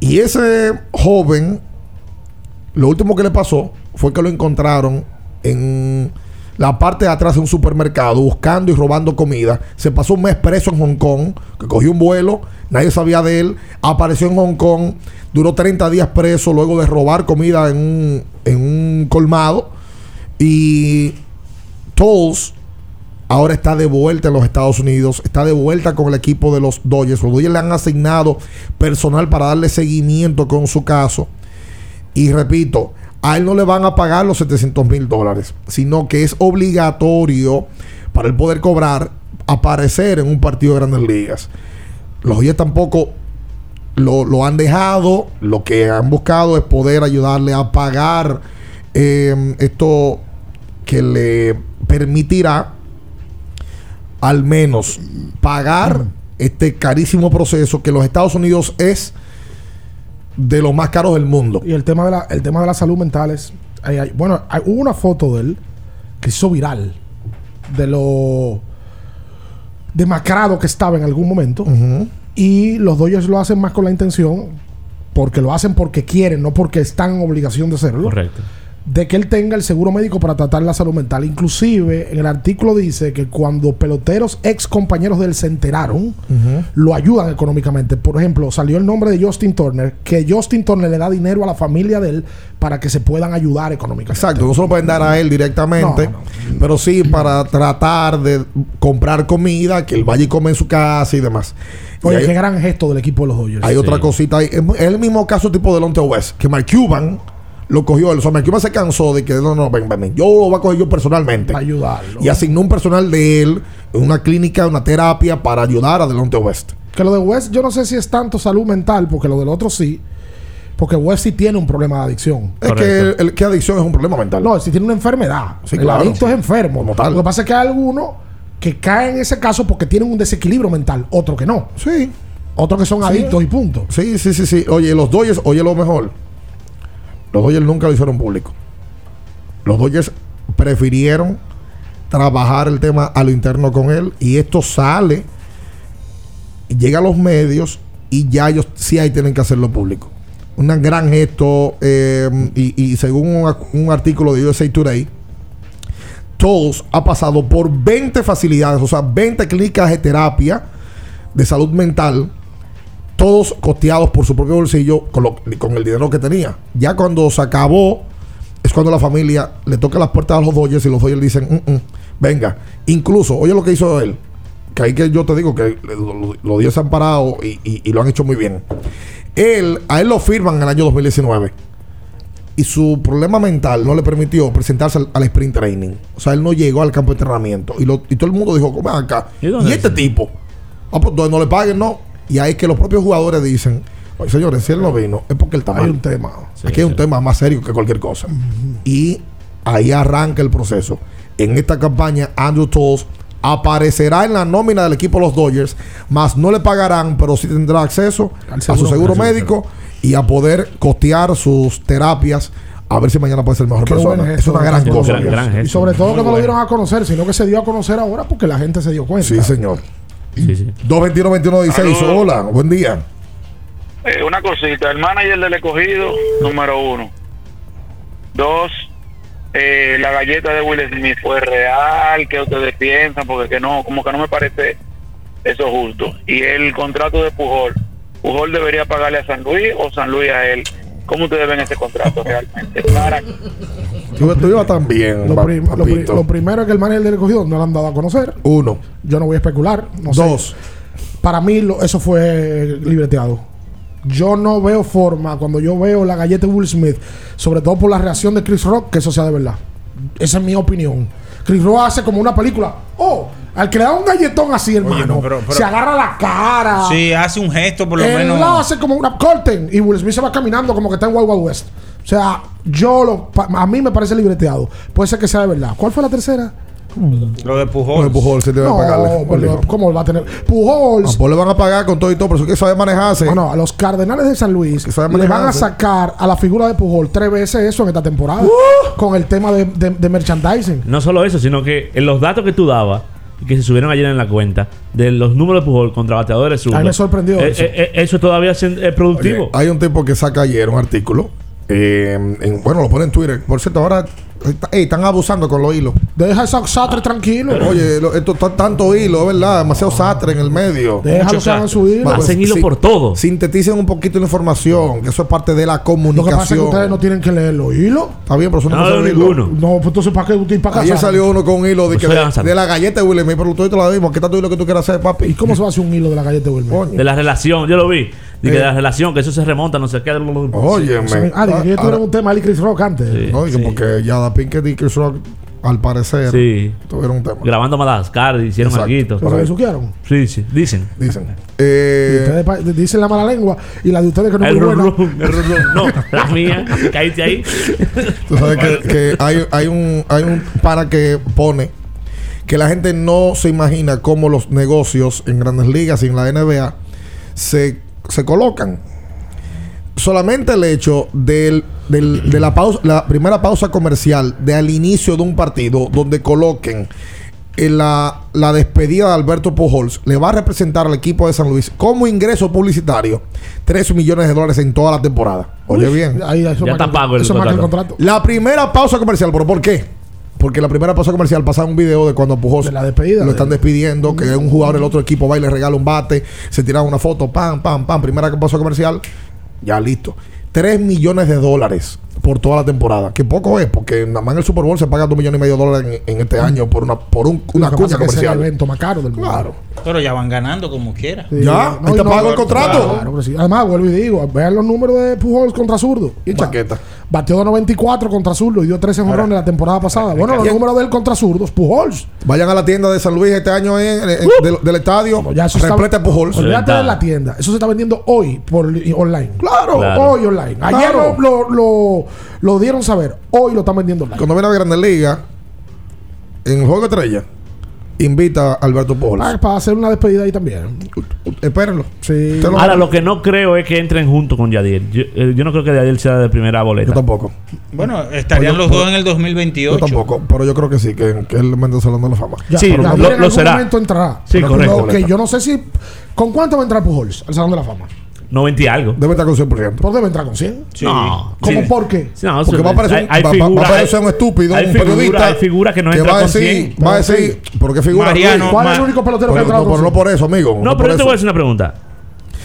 Y ese joven, lo último que le pasó fue que lo encontraron en la parte de atrás de un supermercado buscando y robando comida. Se pasó un mes preso en Hong Kong, que cogió un vuelo, nadie sabía de él, apareció en Hong Kong, duró 30 días preso luego de robar comida en un, en un colmado. Y Tolls ahora está de vuelta en los Estados Unidos, está de vuelta con el equipo de los Dodgers. Los Dodgers le han asignado personal para darle seguimiento con su caso. Y repito, a él no le van a pagar los 700 mil dólares, sino que es obligatorio para él poder cobrar aparecer en un partido de grandes ligas. Los Dodgers tampoco lo, lo han dejado, lo que han buscado es poder ayudarle a pagar eh, esto que le permitirá al menos pagar este carísimo proceso que en los Estados Unidos es de los más caros del mundo. Y el tema de la, el tema de la salud mental es. hay- hay- bueno, hay- hubo una foto de él que se hizo viral de lo demacrado que estaba en algún momento. Y los Dodgers lo hacen más con la intención, porque lo hacen porque quieren, no porque están en obligación de hacerlo. Correcto. De que él tenga el seguro médico para tratar la salud mental. Inclusive, en el artículo dice que cuando peloteros ex compañeros de él se enteraron, lo ayudan económicamente. Por ejemplo, salió el nombre de Justin Turner, que Justin Turner le da dinero a la familia de él para que se puedan ayudar económicamente. Exacto, no se lo pueden dar a él directamente, pero sí para tratar de comprar comida, que él vaya y come en su casa y demás. Y Oye, hay- qué gran gesto del equipo de los Dodgers. Hay otra cosita ahí. Es, es el mismo caso tipo de Lonte West, que Mark Cuban lo cogió él. O sea, Mark Cuban se cansó de que no, no, ven, ven, ven, yo lo voy a coger yo personalmente. ayudarlo. Y asignó un personal de él, en una clínica, una terapia para ayudar a Delonte West. Que lo de West, yo no sé si es tanto salud mental, porque lo del otro sí. Porque West sí tiene un problema de adicción. Es que, el, el- que adicción es un problema mental. No, si tiene una enfermedad. Sí, el claro. adicto es enfermo. Lo que pasa es que hay algunos que caen en ese caso porque tienen un desequilibrio mental, otro que no. Sí. Otros que son Sí. adictos y punto. Sí, sí, sí, sí. Oye, los Dodgers, oye lo mejor. Los Dodgers nunca lo hicieron público. Los Dodgers prefirieron trabajar el tema a lo interno con él y esto sale, llega a los medios y ya ellos sí ahí tienen que hacerlo público. Un gran gesto eh, y, y según un, un artículo de USA Today, todos ha pasado por 20 facilidades, o sea, 20 clínicas de terapia de salud mental, todos costeados por su propio bolsillo con, lo- con el dinero que tenía. Ya cuando se acabó, es cuando la familia le toca las puertas a los Dodgers y los Dodgers dicen, "Mm, mm, venga, incluso, oye lo que hizo él, que ahí que yo te digo que lo- lo- los Dodgers se han parado y, y- y lo han hecho muy bien. Él, a él lo firman en el año 2019 y su problema mental no le permitió presentarse al, al sprint training. O sea, él no llegó al campo de entrenamiento. Y, lo- y todo el mundo dijo, "Ven acá. ¿Y ¿Y, este es? tipo? Ah, pues no le paguen, no. Y ahí es que los propios jugadores dicen, oye, señores, si él no vino, es porque él está Hay un tema. Aquí hay un tema más serio que cualquier cosa. Y ahí arranca el proceso. En esta campaña, Andrew Tolles aparecerá en la nómina del equipo de los Dodgers, más no le pagarán, pero sí tendrá acceso a su seguro médico. y a poder costear sus terapias. A ver si mañana puede ser mejor Qué persona. Es una gran cosa. Y sobre todo que no lo dieron a conocer, sino que se dio a conocer ahora porque la gente se dio cuenta. Sí, señor. Sí, sí. 221-2116. Hola, buen día. Eh, una cosita, el manager del escogido, número uno. Dos, eh, la galleta de Will Smith fue real, ¿qué ustedes piensan? Porque que no, como que no me parece eso justo. Y el contrato de Pujol, Pujol debería pagarle a San Luis o San Luis a él. ¿Cómo ustedes ven ese contrato realmente? Para Tú, tú ibas tan bien, Lo, pa- prim- lo pri- papito. lo primero es que el manager del escogido no lo han dado a conocer. Uno. Yo no voy a especular. No sé. Dos. Para mí lo- eso fue libreteado. Yo no veo forma cuando yo veo la galleta de Will Smith, sobre todo por la reacción de Chris Rock, que eso sea de verdad. Esa es mi opinión. Chris Rock hace como una película. Oh, al que le da un galletón así, hermano, no, pero- pero- se agarra la cara. Sí, hace un gesto por lo Él menos. lo hace como una corten y Will Smith se va caminando como que está en Wild Wild West. O sea, yo lo, pa- a mí me parece libreteado. Puede ser que sea de verdad. ¿Cuál fue la tercera? Lo de Pujol. Lo de Pujol se debe No, pagarle. pero ¿cómo va a tener? Pujols. A le van a pagar con todo y todo, por eso es que sabe manejarse. No, no, a los Cardenales de San Luis le van a sacar a la figura de Pujol tres veces eso en esta temporada. ¡Uh! Con el tema de, de- de merchandising. No solo eso, sino que en los datos que tú dabas que se subieron ayer en la cuenta de los números de Pujol contra bateadores zurdos. A mí me sorprendió eh, eso. eh, eh, eso todavía es productivo. Oye, hay un tipo que saca ayer un artículo. eh, en- bueno, lo pone en Twitter. Por cierto, ahora ey, están abusando con los hilos. Deja ese sastre tranquilo. Oye, lo- esto está tanto hilo, ¿verdad? Demasiado sastre en el medio. Déjalo que hagan su hilo. Hacen hilo por todo. Sinteticen un poquito la información, que eso es parte de la Lo que pasa es que comunicación. ustedes no tienen que leer los hilos. Está bien, pero eso no, No, en ninguno. hilo. No, pues entonces ¿para qué usted para Ayer casar? salió uno con un hilo de, Pues que de, la galleta de Smith, pero tú te lo dimos. ¿Qué tanto hilo que tú quieras hacer, papi? ¿Y cómo se va a hacer un hilo de la galleta de Wilmer? De la relación, yo lo vi. De que Eh. de la relación, que eso se remonta, no sé qué. Óyeme. Ah, dije que yo tuve un tema y Chris Rock antes. Sí. Y que porque ya da Pinkett y Chris Rock, al parecer, Sí. tuvieron un tema. Grabando Madagascar, hicieron algo. ¿Pero se besuquearon? Sí, sí, dicen. Dicen. Y Eh, ustedes dicen la mala lengua y la de ustedes que no es muy buena. rum, rum. No, la mía, caíste ahí. Tú sabes que, que hay, hay un hay un para que pone que la gente no se imagina cómo los negocios en grandes ligas y en la NBA se, se colocan. Solamente el hecho del, del- de la pausa, la primera pausa comercial de al inicio de un partido donde coloquen en la, la despedida de Alberto Pujols le va a representar al equipo de San Luis como ingreso publicitario 3 millones de dólares en toda la temporada. Oye Uy, bien. ahí, eso Ya está pago el el contrato. La primera pausa comercial, ¿pero por qué? Porque la primera pausa comercial pasa un video de cuando Pujols De la despedida. lo están despidiendo, que un jugador del otro equipo va y le regala un bate, se tira una foto, pam, pam, pam, primera pausa comercial, ya listo. 3 millones de dólares por toda la temporada, que poco es, porque nada más en el Super Bowl se paga 2 millones y medio de dólares en, en este año por una por un- Lo una que cuña pasa es el comercial. evento más caro del mundo. Claro. Pero ya van ganando como quiera. Sí. Ya, ahí y te pago el contrato. Claro, pero sí. Además, vuelvo y digo, vean los números de Pujols contra zurdo. Y chaqueta. Batió de 94 contra zurdo y dio 13 jonrones la temporada pasada. Bueno, los ¿Quién? números de él contra zurdos, Pujols. Vayan a la tienda de San Luis este año en- en- del, del estadio, Ya eso está- replete de Pujols. Olvídate de la tienda. Eso se está vendiendo hoy por online. Claro. Claro. Hoy online. Ayer Claro. lo, lo, lo, lo dieron saber. Hoy lo están vendiendo online. Cuando viene a Grandes Ligas, en el juego de estrella, invita a Alberto Pujols. Ah, para hacer una despedida ahí también. Espérenlo. Sí. Lo- Ahora, lo que no creo es que entren juntos con Yadier. Yo, eh, yo no creo que Yadier sea de primera boleta. Yo tampoco. Bueno, estarían Pues yo- los dos pues- en el 2028. Yo tampoco. Pero yo creo que sí, que, que él de la Fama. Ya, Sí, pero lo- en lo algún será. momento entrará. Sí, correcto. lo que yo no sé si. ¿Con cuánto va a entrar Pujols al Salón de la Fama? 90 y algo. Debe estar con 100%. Pues debe entrar con 100. No. ¿Cómo Sí. por qué? Sí, no, Porque va a aparecer, hay- un- hay va- va- figuras- va a aparecer un estúpido, hay un figura- periodista. hay figuras que no entran va a con decir, 100. va a decir, ¿por qué figura? Mariano? ¿Cuál es el único pelotero que ha Pero, entrado no, con pero no 100? por eso, amigo. No, por pero yo te voy a hacer una pregunta.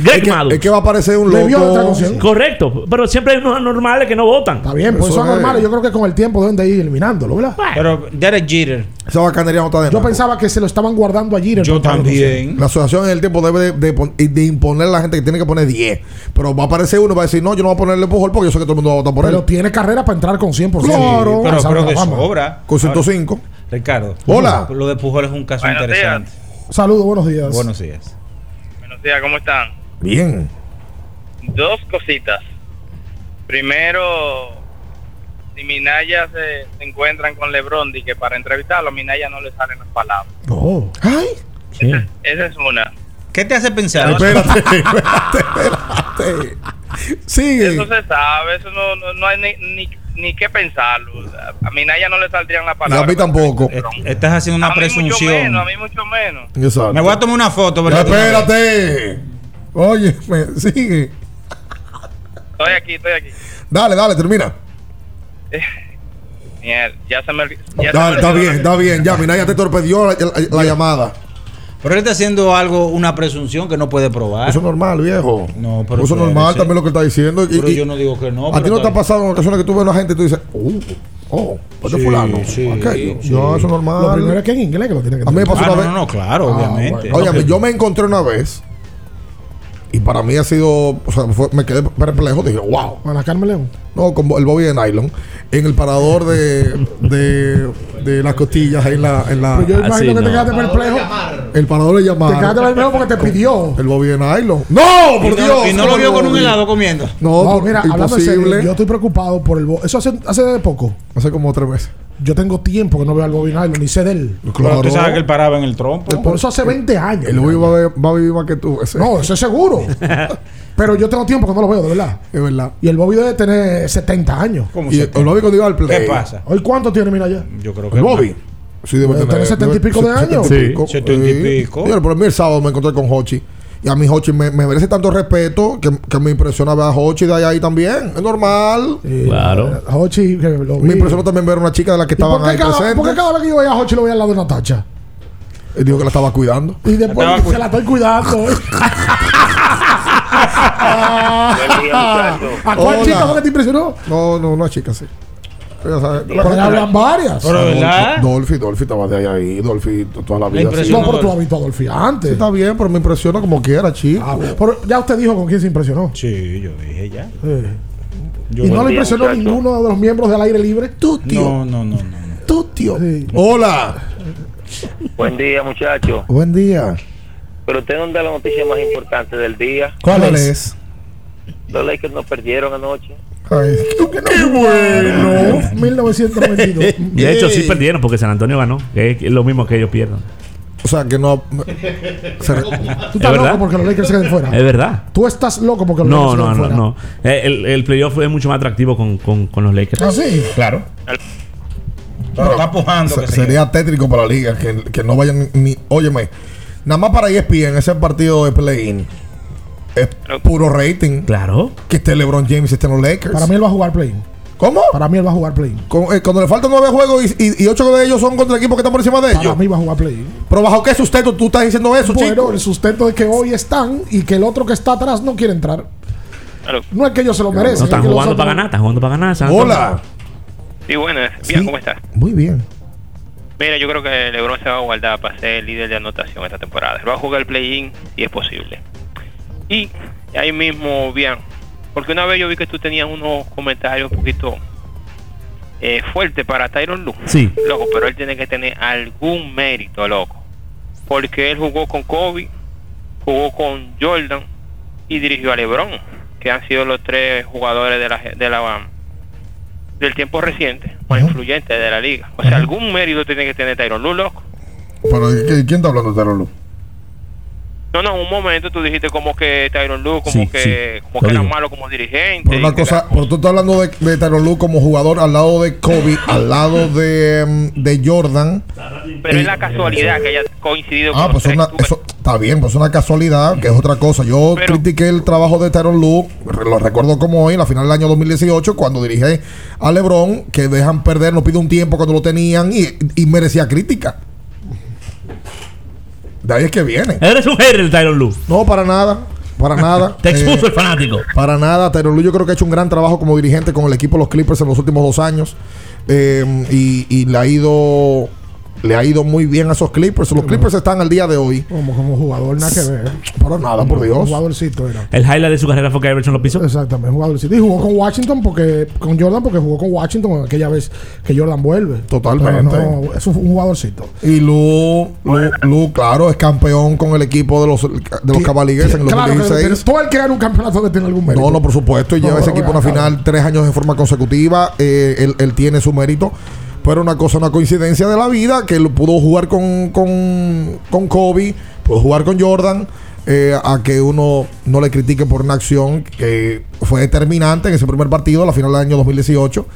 Es que, Maddux. es que va a aparecer un loco. con 100. Correcto, pero siempre hay unos anormales que no votan. Está bien, pues Eso eso es es. normal. Yo creo que con el tiempo deben de ir eliminándolo, ¿verdad? Pero Derek Jeter. Esa bacanería no está de Yo nada. pensaba que se lo estaban guardando allí. Yo también. La asociación en el tiempo debe de, de de imponer a la gente que tiene que poner 10. Pero va a aparecer uno y va a decir, no, yo no voy a ponerle Pujol porque yo sé que todo el mundo va a votar por Pero él. tiene carrera para entrar con 100%. Claro. Pero creo de que sobra. Con 105. Ahora, Ricardo. Hola. Lo de Pujol es un caso Buenos interesante. Saludos, buenos días. Buenos días. Buenos días, ¿cómo están? Bien. Dos cositas. Primero, si Minaya se, se encuentran con LeBron y que para entrevistarlo a Minaya no le salen las palabras. No. Ay. Esa es una. ¿Qué te hace pensar? Espérate, espérate, espérate. Sigue. Eso se sabe, eso no, no, no hay ni, ni, ni que pensarlo. A Minaya no le saldrían las Y a palabras. mí tampoco. Est- Estás haciendo una a mí mucho presunción. menos, a mí mucho menos. Exacto. Me voy a tomar una foto, espérate. Oye, me- sigue. Estoy aquí, estoy aquí. Dale, dale, termina. Mierda, ya se me... Ya se me Dale, está bien, la- está bien. Ya, mira, ya te torpedió la, la- la llamada. Pero él está haciendo algo, una presunción que no puede probar. Eso es normal, viejo. No, pero Eso es normal también lo que está diciendo. Y- Pero y- yo no digo que no. a ti no te ha pasado en ocasiones que tú ves a una gente y tú dices, uh, oh, pues de Sí, fulano, sí, aquello. sí. No, eso es normal. Lo primero es que en inglés que lo tiene que A mí me pasó Ah, una no, vez. no, no, claro, Ah, obviamente. Oye, yo me encontré una vez y para mí ha sido, o sea, fue- me quedé perplejo. Dije, wow. Con la Carmen León. No, con el Bobby de nylon en el parador de, de, de las costillas ahí en la. En la Pero yo imagino que te quedaste perplejo. el parador de Te llamar. quedaste perplejo porque te pidió. El Bobby de nylon. ¡No! Y ¡Por no- Dios! y no lo vio con un helado comiendo. No, mira, hablando en serio, imposible. yo estoy preocupado por el bo- Eso hace, hace poco. Hace como tres meses. Yo tengo tiempo que no veo al Bobby Nylon ni sé de él. Pero tú sabes que él paraba en el trompo. Por eso hace 20 años. El Bobby va a, ver- va a vivir más que tú. ese. No, eso es seguro. Pero yo tengo tiempo que no lo veo, de verdad. Es verdad. Y el Bobby debe tener 70 años. ¿Cómo Y se el Bobby cuando iba al play. ¿Qué pasa? ¿Hoy cuánto tiene, mira ya? Yo creo que El Bobby. Sí, debe tener. tener 70 y pico de años. Sí. pico. 70 y pico. Pero a mí el sábado me encontré con Hochi. Y a mí Hochi me, me merece tanto respeto que, que me impresiona ver a Hochi de allá ahí también. Es normal. Claro. Hochi, que lo vi. Me impresionó también ver a una chica de las que ¿Y por estaban ahí cada, por qué presentes. cada vez que yo veía a Hochi lo veía al lado de Natacha? Él dijo que la estaba cuidando. Y después se la estoy cuidando. ¿A cuál Hola. chica fue que te impresionó? No, no, una chica, sí. Pero, ¿sabes? Por allá hablan varias. Pero, ¿verdad? Dolphy, Dolphy estaba de ahí, ahí. Dolphy toda la vida. sí. impresionó. No, pero tú has visto a Sí, antes. está bien, pero me impresiona como quiera, chico. Ah, pero ya usted dijo con quién se impresionó. Sí, yo dije ya. Yo y no le impresionó muchacho. ninguno de los miembros del aire libre. Tú, tío. No, no, no, no. Tú, tío. Sí. Hola. Buen día, muchachos. Buen día. Pero usted no da la noticia más importante del día. ¿Cuál, es? Los Lakers no perdieron anoche. Ay, qué bueno. 1992. De hecho, sí perdieron porque San Antonio ganó. Que es lo mismo que ellos pierdan. O sea, que no. se- Tú ¿Es estás verdad? loco porque los Lakers se queden fuera. Es verdad. Tú estás loco porque los No, Lakers se no, queden no, fuera. no. Eh, El, el playoff es mucho más atractivo con, con, con los Lakers. ¿Ah, sí? Claro. Pero está pujando. se- sería tétrico para la liga que, que no vayan ni. Óyeme, nada más para ESPN, ese partido de play-in es puro rating. Claro. Que esté LeBron James y estén los Lakers. Para mí él va a jugar play. ¿Cómo? Para mí él va a jugar play. Con- eh, cuando le faltan nueve juegos y, y- y ocho de ellos son contra equipos que están por encima de Para ellos. mí va a jugar play. Pero bajo qué sustento tú estás diciendo eso, Bueno, chico. el sustento de que hoy están y que el otro que está atrás no quiere entrar. No es que ellos se lo merecen. No es están que jugando para ganar, están jugando para ganar. Hola. Sí, buenas. Bien, Sí. ¿cómo estás? Muy bien. Mira, yo creo que LeBron se va a guardar para ser el líder de anotación esta temporada. Él va a jugar el play-in si es posible. Y ahí mismo, bien, porque una vez yo vi que tú tenías unos comentarios un poquito eh, fuertes para Tyron Lu. Sí. Loco, pero él tiene que tener algún mérito, loco. Porque él jugó con Kobe, jugó con Jordan y dirigió a LeBron, que han sido los tres jugadores de la, de la del tiempo reciente más influyentes de la liga. O sea, algún mérito tiene que tener Tyron Lu, loco. Pero ¿qué- ¿quién está hablando de Tyronn Lue? No, no, un momento tú dijiste como que Tyron Lu, como Sí, que, sí, como que era malo como dirigente. Pero una cosa, pero tú estás hablando de, de Tyronn Lue como jugador al lado de Kobe, al lado de, mm, de Jordan. Pero es la casualidad que haya coincidido Ah, con pues una, eso está bien, pues es una casualidad, que es otra cosa. Yo critiqué el trabajo de Tyronn Lue, lo recuerdo como hoy, en la final del año 2018, cuando dirige a LeBron, que dejan perder, no pide un tiempo cuando lo tenían y, y merecía crítica. De ahí es que viene. Eres un hater Tyron Lu. No, para nada. Para nada. Te expuso Eh, el fanático. Para nada. Tyronn Lue yo creo que ha hecho un gran trabajo como dirigente con el equipo de los Clippers en los últimos dos años. Eh, y, y le ha ido le ha ido muy bien a esos Clippers. Los Clippers están al día de hoy. Como, como jugador, nada que ver. Para nada, por Un Dios. jugadorcito era. El highlight de su carrera fue que Everson lo pisó. Exactamente, jugadorcito. Y jugó con Washington porque con Jordan porque jugó con Washington aquella vez que Jordan vuelve. Totalmente. No, eso fue un jugadorcito. Y Lu, Lu, Lu, claro, es campeón con el equipo de los, de los Cavaliers en el Claro, que 2016. todo el que gana un campeonato debe tener algún mérito. No, no, por supuesto. Y No, lleva ese equipo a una final tres años de forma consecutiva. Eh, él, él tiene su mérito. Pero una cosa, una coincidencia de la vida, que él pudo jugar con, con, con Kobe, pudo jugar con Jordan, eh, a que uno no le critique por una acción que fue determinante en ese primer partido, a la final del año 2018,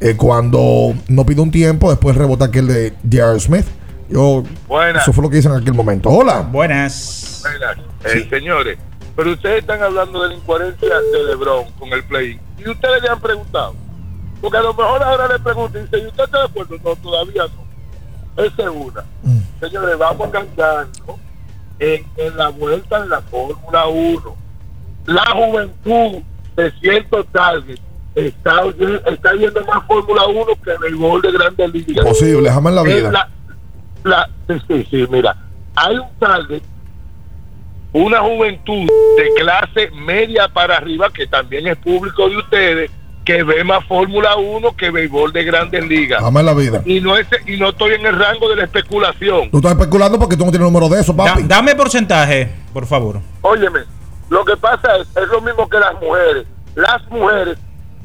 eh, cuando no pide un tiempo, después rebota aquel de J.R. Smith. Yo, Buenas. eso fue lo que hice en aquel momento. Hola. Buenas. Buenas. Eh, señores, pero ustedes están hablando de la incoherencia de LeBron con el play. Y ustedes le han preguntado. Porque a lo mejor ahora le preguntan, y dice, ¿y usted está de acuerdo? No, todavía no. Esa es una. Señores, vamos a cantar. en, en la vuelta de la Fórmula 1. La juventud de ciertos targets está, está viendo más Fórmula 1 que béisbol de grandes ligas. Posible, jamás en la vida. la- la- sí, sí, mira, hay un target, una juventud de clase media para arriba, que también es público de ustedes, que ve más Fórmula 1 que béisbol de grandes ligas. En la vida. Y no, es, y no estoy en el rango de la especulación. Tú estás especulando porque tú no tienes número de eso, papi. dame porcentaje, por favor. Óyeme, lo que pasa es, es lo mismo que las mujeres. Las mujeres,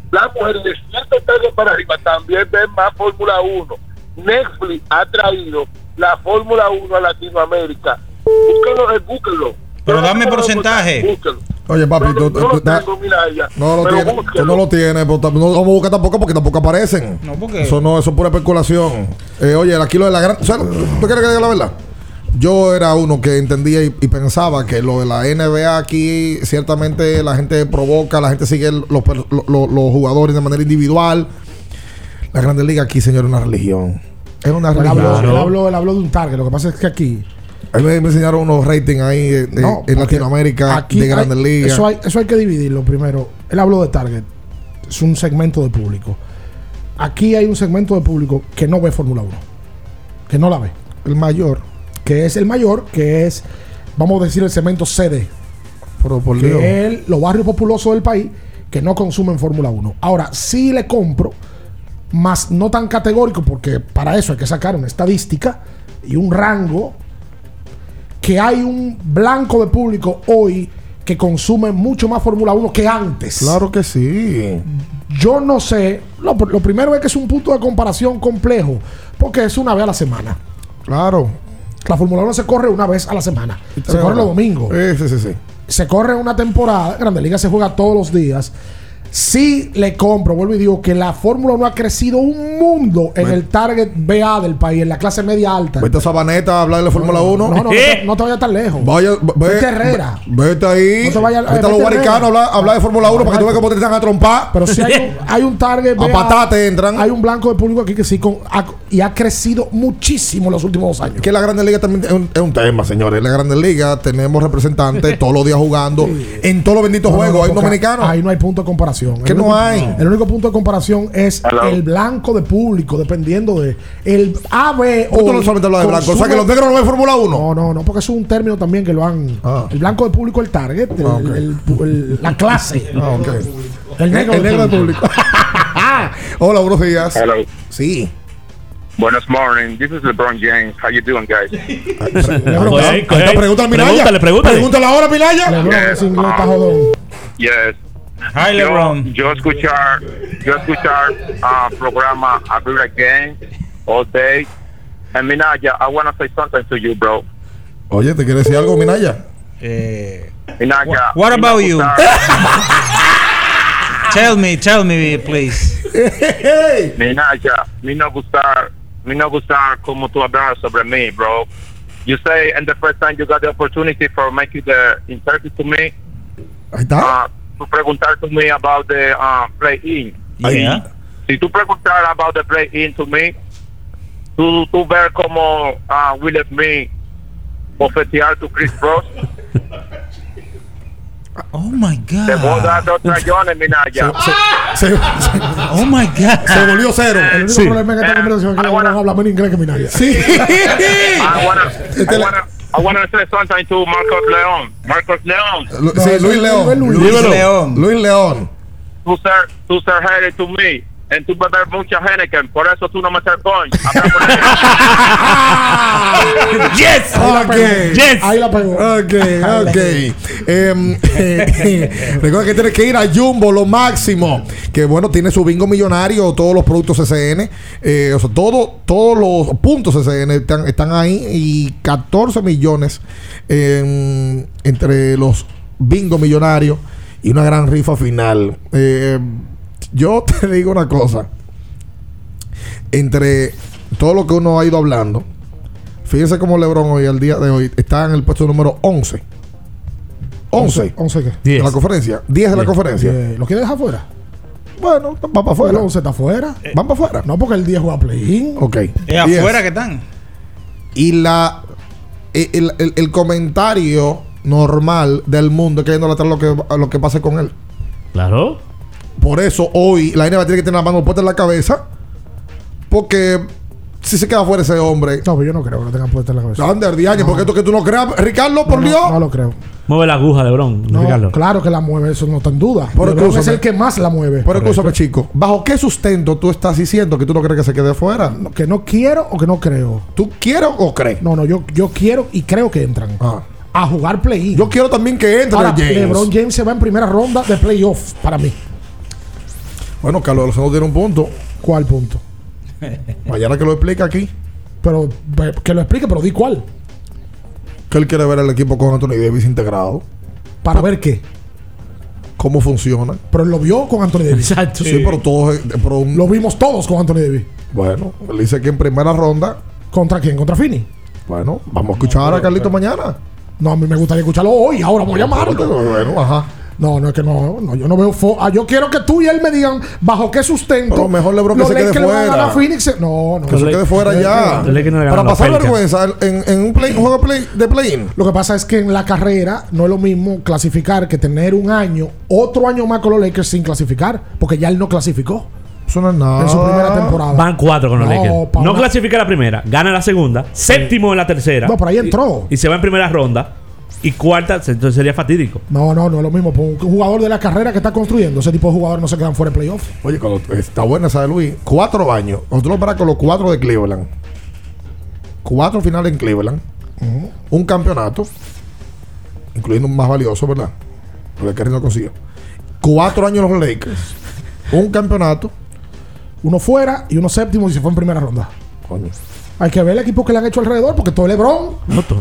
las mujeres de cierto target para arriba también ven más Fórmula 1. Netflix ha traído la Fórmula 1 a Latinoamérica. Búsquelo, eh, búsquelo. Pero dame porcentaje. Búsquelo. Oye, papi, tú, tú- No tú- lo tengo, mira ella. no lo Pero tienes, tú no lo tienes, pero no lo vamos a buscar tampoco porque tampoco aparecen. No, porque- Eso no, eso es pura especulación. Eh, oye, aquí lo de la gran. o sea, ¿Tú quieres que diga la verdad? Yo era uno que entendía y, y pensaba que lo de la NBA aquí, ciertamente la gente provoca, la gente sigue los, jugadores de manera individual. La Grande Liga aquí, señor, es una religión. Es una Él religión. habló, él habló- él habló de un target. Lo que pasa es que aquí. A mí me, enseñaron unos ratings ahí eh, de- No, en Latinoamérica aquí de Grandes hay- Ligas. Eso hay, eso hay que dividirlo primero. Él habló de target. Es un segmento de público. Aquí hay un segmento de público que no ve Fórmula 1. Que no la ve. El mayor. Que es el mayor, que es, vamos a decir, el segmento CD. Pero por que Dios. es los barrios populosos del país que no consumen Fórmula 1. Ahora, sí le compro, más no tan categórico, porque para eso hay que sacar una estadística y un rango, que hay un blanco de público hoy que consume mucho más Fórmula 1 que antes. Claro que sí. Yo no sé, lo, lo primero es que es un punto de comparación complejo, porque es una vez a la semana. Claro. La Fórmula 1 se corre una vez a la semana. Se corre los domingos. Sí, sí, sí, sí. Se corre una temporada. Grande Liga se juega todos los días. Sí le compro, vuelvo y digo que la Fórmula 1 ha crecido un mundo en el target BA del país, en la clase media alta. Vete a Sabaneta a hablar de Fórmula 1. No, no, no, te, no te vayas tan lejos. Vaya, ve- Vete Herrera. Vete ahí. No te vayas- vete a los guaricanos a hablar, de Fórmula 1 para que tú veas cómo te están a trompar. Pero sí hay un, hay un target. A patate entran. Hay un blanco de público aquí que sí con, ha- y ha crecido muchísimo en los últimos dos años. Que la Grande Liga también es un, es un tema, señores. En la Grande Liga tenemos representantes todos los días jugando en todos los benditos juegos. hay un porque dominicano. Ahí no hay punto de comparación. Que El no único- hay. El único punto de comparación es Hello. el blanco de público, dependiendo de. El AB ¿Por qué tú no solamente hablas de blanco? O sea, que los negros no ven Fórmula 1. No, no, no, porque es un término también que lo han. El blanco de público, el target, el- Ah, ok. el- el- la clase. Ah, ok. El negro, El negro de público. Hola, buenos días. Hello. Sí. Buenos morning. This is LeBron James. How you doing, guys? Coge ahí. Pregúntale a. Pregúntale, pregúntale. Ahora, Minaya. Yes, um, yes. Hi, yo, LeBron. Yo escuchar, yo escuchar uh, programa Every Night Game all day. And Minaya, I want to say something to you, bro. Oye, ¿te quiere decir algo, Minaya? Minaya. What about you? Tell me, tell me, please. Minaya, me no gustar, me no gustar como tú hablas sobre mí, bro. You say, and the first time you got the opportunity for making the interview to me, Ahí está. uh, to preguntar to me about the uh, play-in. Yeah. Si tú preguntar about the play-in to me, tú, tú ver como uh, Will Smith bofetear to Chris Cross, Oh my God. dar dos rayones, Minaya. Oh my God. Se volvió cero. El único problema en esta conversación es que LeBron habla más en inglés que Minaya. Sí. I wanna, I wanna, I wanna say something to Marcos León. Marcos León. Lu- sí, Luis León. Luis León. Luis León. Tú ser, tú ser hated to me. En tu beber mucha Henneken, por eso tú no me ser coin. yes. Ok. Yes. Ahí la pegó. Ok, ok. Em, recuerda que tienes que ir a Jumbo, lo máximo. Que bueno, tiene su bingo millonario, todos los productos CCN. eh, o sea, todo, todos los puntos CCN están, están ahí. Y 14 millones entre los bingo millonarios y una gran rifa final. Eh, yo te digo una cosa. Entre todo lo que uno ha ido hablando, fíjense cómo LeBron hoy, al día de hoy, está en el puesto número 11. 11. 11 qué? De la conferencia. 10 de la conferencia. Eh, ¿Lo quiere dejar fuera? Bueno, va para afuera. El 11 está afuera. Van para afuera. No, porque el 10 juega play-in. Ok. Es 10. afuera que están. Y la eh, el, el- el comentario normal del mundo es que no atrás lo que, lo que pase con él. Claro. Por eso hoy la NBA tiene que tener la mano puesta en la cabeza. Porque si se queda fuera ese hombre. No, pero yo no creo que lo tengan puesto en la cabeza. Ander Diagne, porque esto que tú no creas, Ricardo, por No, Dios. No, lo creo. Mueve la aguja, Lebron. No, Ricardo. claro que la mueve, eso no está en duda. Pero LeBron es el que más la mueve. Pero escúchame, chico. ¿Bajo qué sustento tú estás diciendo que tú no crees que se quede fuera? Que no quiero o que no creo. ¿Tú quieres o crees? No, no, yo, yo quiero y creo que entran. A jugar play-in. Yo quiero también que entre Ahora, James. LeBron James se va en primera ronda de playoff para mí. Bueno, Carlos Lozano tiene un punto. ¿Cuál punto? Mañana que lo explica aquí. Pero pe- que lo explique, pero di cuál. Que él quiere ver el equipo con Anthony Davis integrado. Para ver qué. Cómo funciona. Pero él lo vio con Anthony Davis. Exacto. Sí, pero todos. eh, pero un- Lo vimos todos con Anthony Davis. Bueno, él dice que en primera ronda. ¿Contra quién? ¿Contra Fini? Bueno, vamos a escuchar a Carlito mañana. No, a mí me gustaría escucharlo hoy. Ahora voy a llamarlo. Bueno, ajá. No, no es que no, no yo no veo fo ah, yo quiero que tú y él me digan bajo qué sustento. Pero mejor LeBron que se quede fuera. Phoenix. No, no. Que se quede fuera ya. Para pasar vergüenza en, en un, play- un juego de play- de play-in. Lo que pasa es que en la carrera no es lo mismo clasificar que tener un año, otro año más con los Lakers sin clasificar, porque ya él no clasificó Eso no es nada. en su primera temporada. Van cuatro con los No, Lakers. No clasifica la primera, gana la segunda, séptimo en la tercera. No, por ahí entró. Y se va en primera ronda. Y cuarta, entonces sería fatídico. No, no, no es lo mismo. Por un jugador de la carrera que está construyendo, ese tipo de jugadores no se quedan fuera de playoff. Oye, cuando está buena esa de Luis. Cuatro años. Nosotros para con los cuatro de Cleveland. Cuatro finales en Cleveland. Un campeonato. Incluyendo un más valioso, ¿verdad? Porque Kerry no consiguió. Cuatro años los Lakers. Un campeonato. Uno fuera y uno séptimo y se fue en primera ronda. Coño. Hay que ver el equipo que le han hecho alrededor, porque todo LeBron.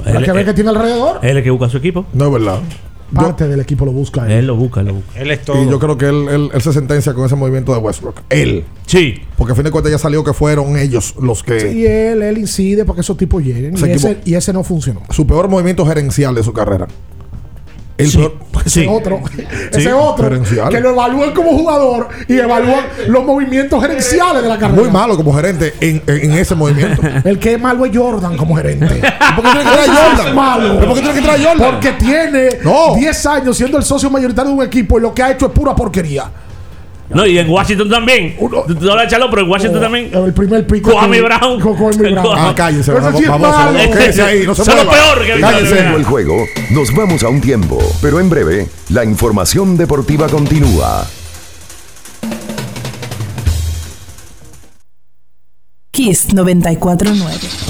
Hay él- que ver él- qué tiene alrededor. Él es el que busca a su equipo. No es verdad. Parte del equipo lo busca él. Él lo busca, él lo busca. Él es Y yo creo que él, él- él se sentencia con ese movimiento de Westbrook. Él. Sí. Porque a fin de cuentas ya salió que fueron ellos los que. Y él, él incide para que esos tipos lleguen. Ese, y ese no funcionó. Su peor movimiento gerencial de su carrera. El Sí. peor- Ese otro, ese otro que lo evalúan como jugador y evalúan los movimientos gerenciales de la carrera. Muy malo como gerente en, en- en ese movimiento. El que es malo es Jordan como gerente. ¿Por qué tiene que traer Jordan? es malo. ¿Pero por qué tiene que traer Jordan? Porque tiene No. 10 años siendo el socio mayoritario de un equipo y lo que ha hecho es pura porquería. No, y en Washington también. Tú no lo echarlo, pero en Washington también. El primer pick. Kwame Brown. Con Kwame Brown. Ah, cállense. Es vamos, malo. vamos, quédense ahí, no se Son lo peor que Cállense. el juego, nos vamos a un tiempo, pero en breve, la información deportiva continúa. Kiss 949.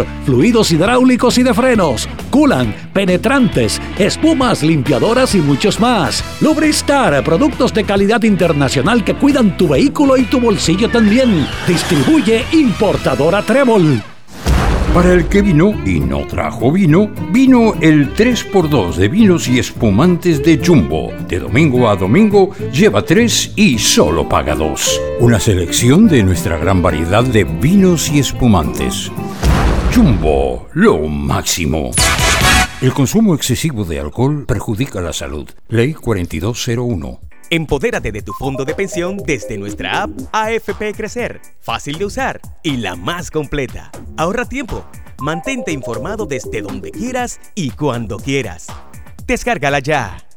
fluidos hidráulicos y de frenos, culan, penetrantes, espumas, limpiadoras y muchos más. Lubristar, productos de calidad internacional que cuidan tu vehículo y tu bolsillo también. Distribuye importadora Trébol. Para el que vino y no trajo vino, vino el 3x2 de vinos y espumantes de Jumbo. De domingo a domingo lleva 3 y solo paga 2. Una selección de nuestra gran variedad de vinos y espumantes. Jumbo, lo máximo. El consumo excesivo de alcohol perjudica la salud. Ley 4201. Empodérate de tu fondo de pensión desde nuestra app AFP Crecer. Fácil de usar y la más completa. Ahorra tiempo. Mantente informado desde donde quieras y cuando quieras. Descárgala ya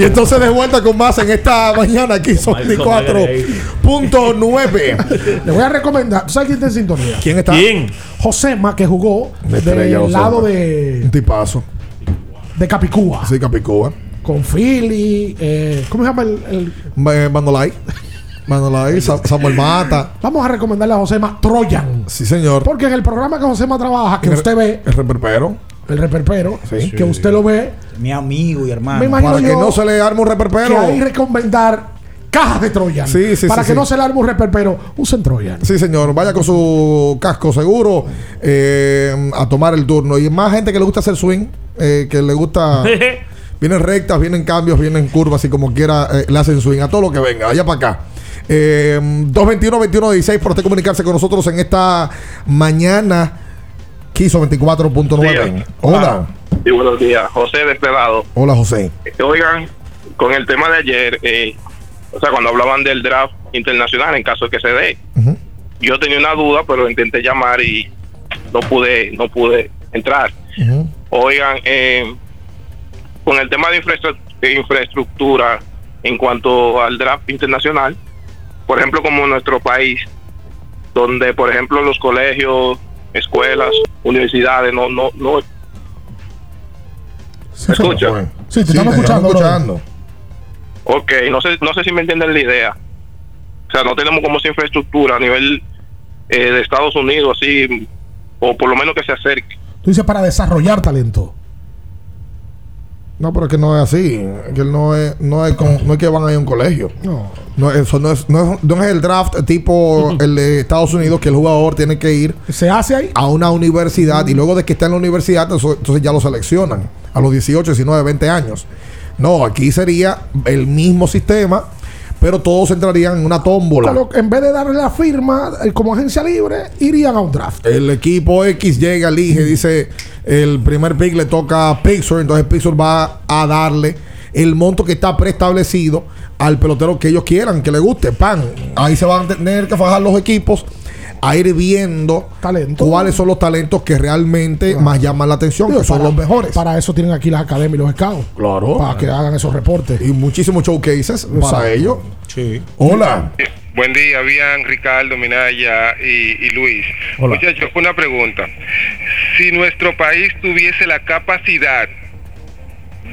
Y entonces de vuelta con más en esta mañana aquí son 24.9. Le voy a recomendar. ¿Tú sabes quién está en sintonía? ¿Quién está? Josema, que jugó del lado de, Un tipazo. de Capicúa. Sí, Capicúa. Con Philly. eh, ¿Cómo se llama el, el- Eh, Bandolay. Bandolay, Sa- Samuel Mata. Vamos a recomendarle a Josema Troyan. Sí, señor. Porque en el programa que Josema trabaja, que El- usted ve, El reperpero. El reperpero, Sí. que usted lo ve, Mi amigo y hermano. Me imagino Para que no se le arme un que reperpero. hay que recomendar cajas de Troyan. Sí, sí, para sí, que sí. no se le arme un reperpero, usen Troyan. Sí, señor. Vaya con su casco seguro eh, a tomar el turno. Y más gente que le gusta hacer swing, eh, que le gusta. vienen rectas, vienen cambios, vienen curvas y como quiera eh, le hacen swing a todo lo que venga. Vaya para acá. Eh, 221-2116 por usted comunicarse con nosotros en esta mañana. Quiso 24.9. Hola. Sí, buenos días. José de este lado. Hola, José. Oigan, con el tema de ayer, eh, o sea, cuando hablaban del draft internacional, en caso de que se dé, yo tenía una duda, pero intenté llamar y no pude, no pude entrar. Oigan, eh, con el tema de, infraestru- de infraestructura en cuanto al draft internacional, por ejemplo, como en nuestro país, donde, por ejemplo, los colegios, escuelas, universidades, no, no, no. ¿Me escucha? Sí, te estamos escuchando. brother. Ok, no sé, no sé si me entienden la idea. O sea, no tenemos como esa infraestructura a nivel eh, de Estados Unidos, así, o por lo menos que se acerque. Tú dices para desarrollar talento. No, pero es que no es así. Que no es, no es, con- no es que van a ir a un colegio. No. No, eso no es, no es, no es el draft tipo el de Estados Unidos que el jugador tiene que ir se hace ahí a una universidad y luego de que está en la universidad entonces, entonces ya lo seleccionan a los 18, 19, 20 años. No, aquí sería el mismo sistema, pero todos entrarían en una tómbola. Colo- En vez de darle la firma eh, como agencia libre, irían a un draft. El equipo X llega, elige, dice el primer pick le toca a Pixar, entonces Pixar va a darle el monto que está preestablecido al pelotero que ellos quieran, que le guste, pan. Ahí se van a tener que fajar los equipos a ir viendo cuáles son los talentos que realmente más llaman la atención, Digo, que son para- los mejores. Para eso tienen aquí las academias y los scouts. Claro. Para que hagan esos reportes. Y muchísimos showcases para ellos. Sí. Hola. Buen día, bien, Ricardo, Minaya y, y Luis. Hola. Muchachos, una pregunta. Si nuestro país tuviese la capacidad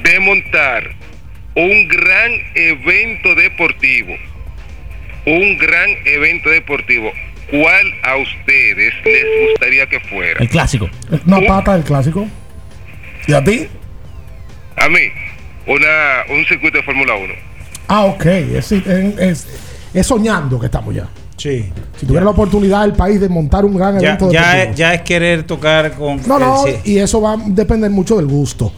de montar un gran evento deportivo, un gran evento deportivo, ¿cuál a ustedes les gustaría que fuera? El clásico. Una pata del clásico. ¿Y a ti? A mí, una, un circuito de Fórmula 1. Ah, ok. Es, es- es- es soñando que estamos ya. Sí. Si tuviera la oportunidad el país de montar un gran Ya, evento ya, deportivo. es, ya es querer tocar con. No, no, el- sí. y eso va a depender mucho del gusto.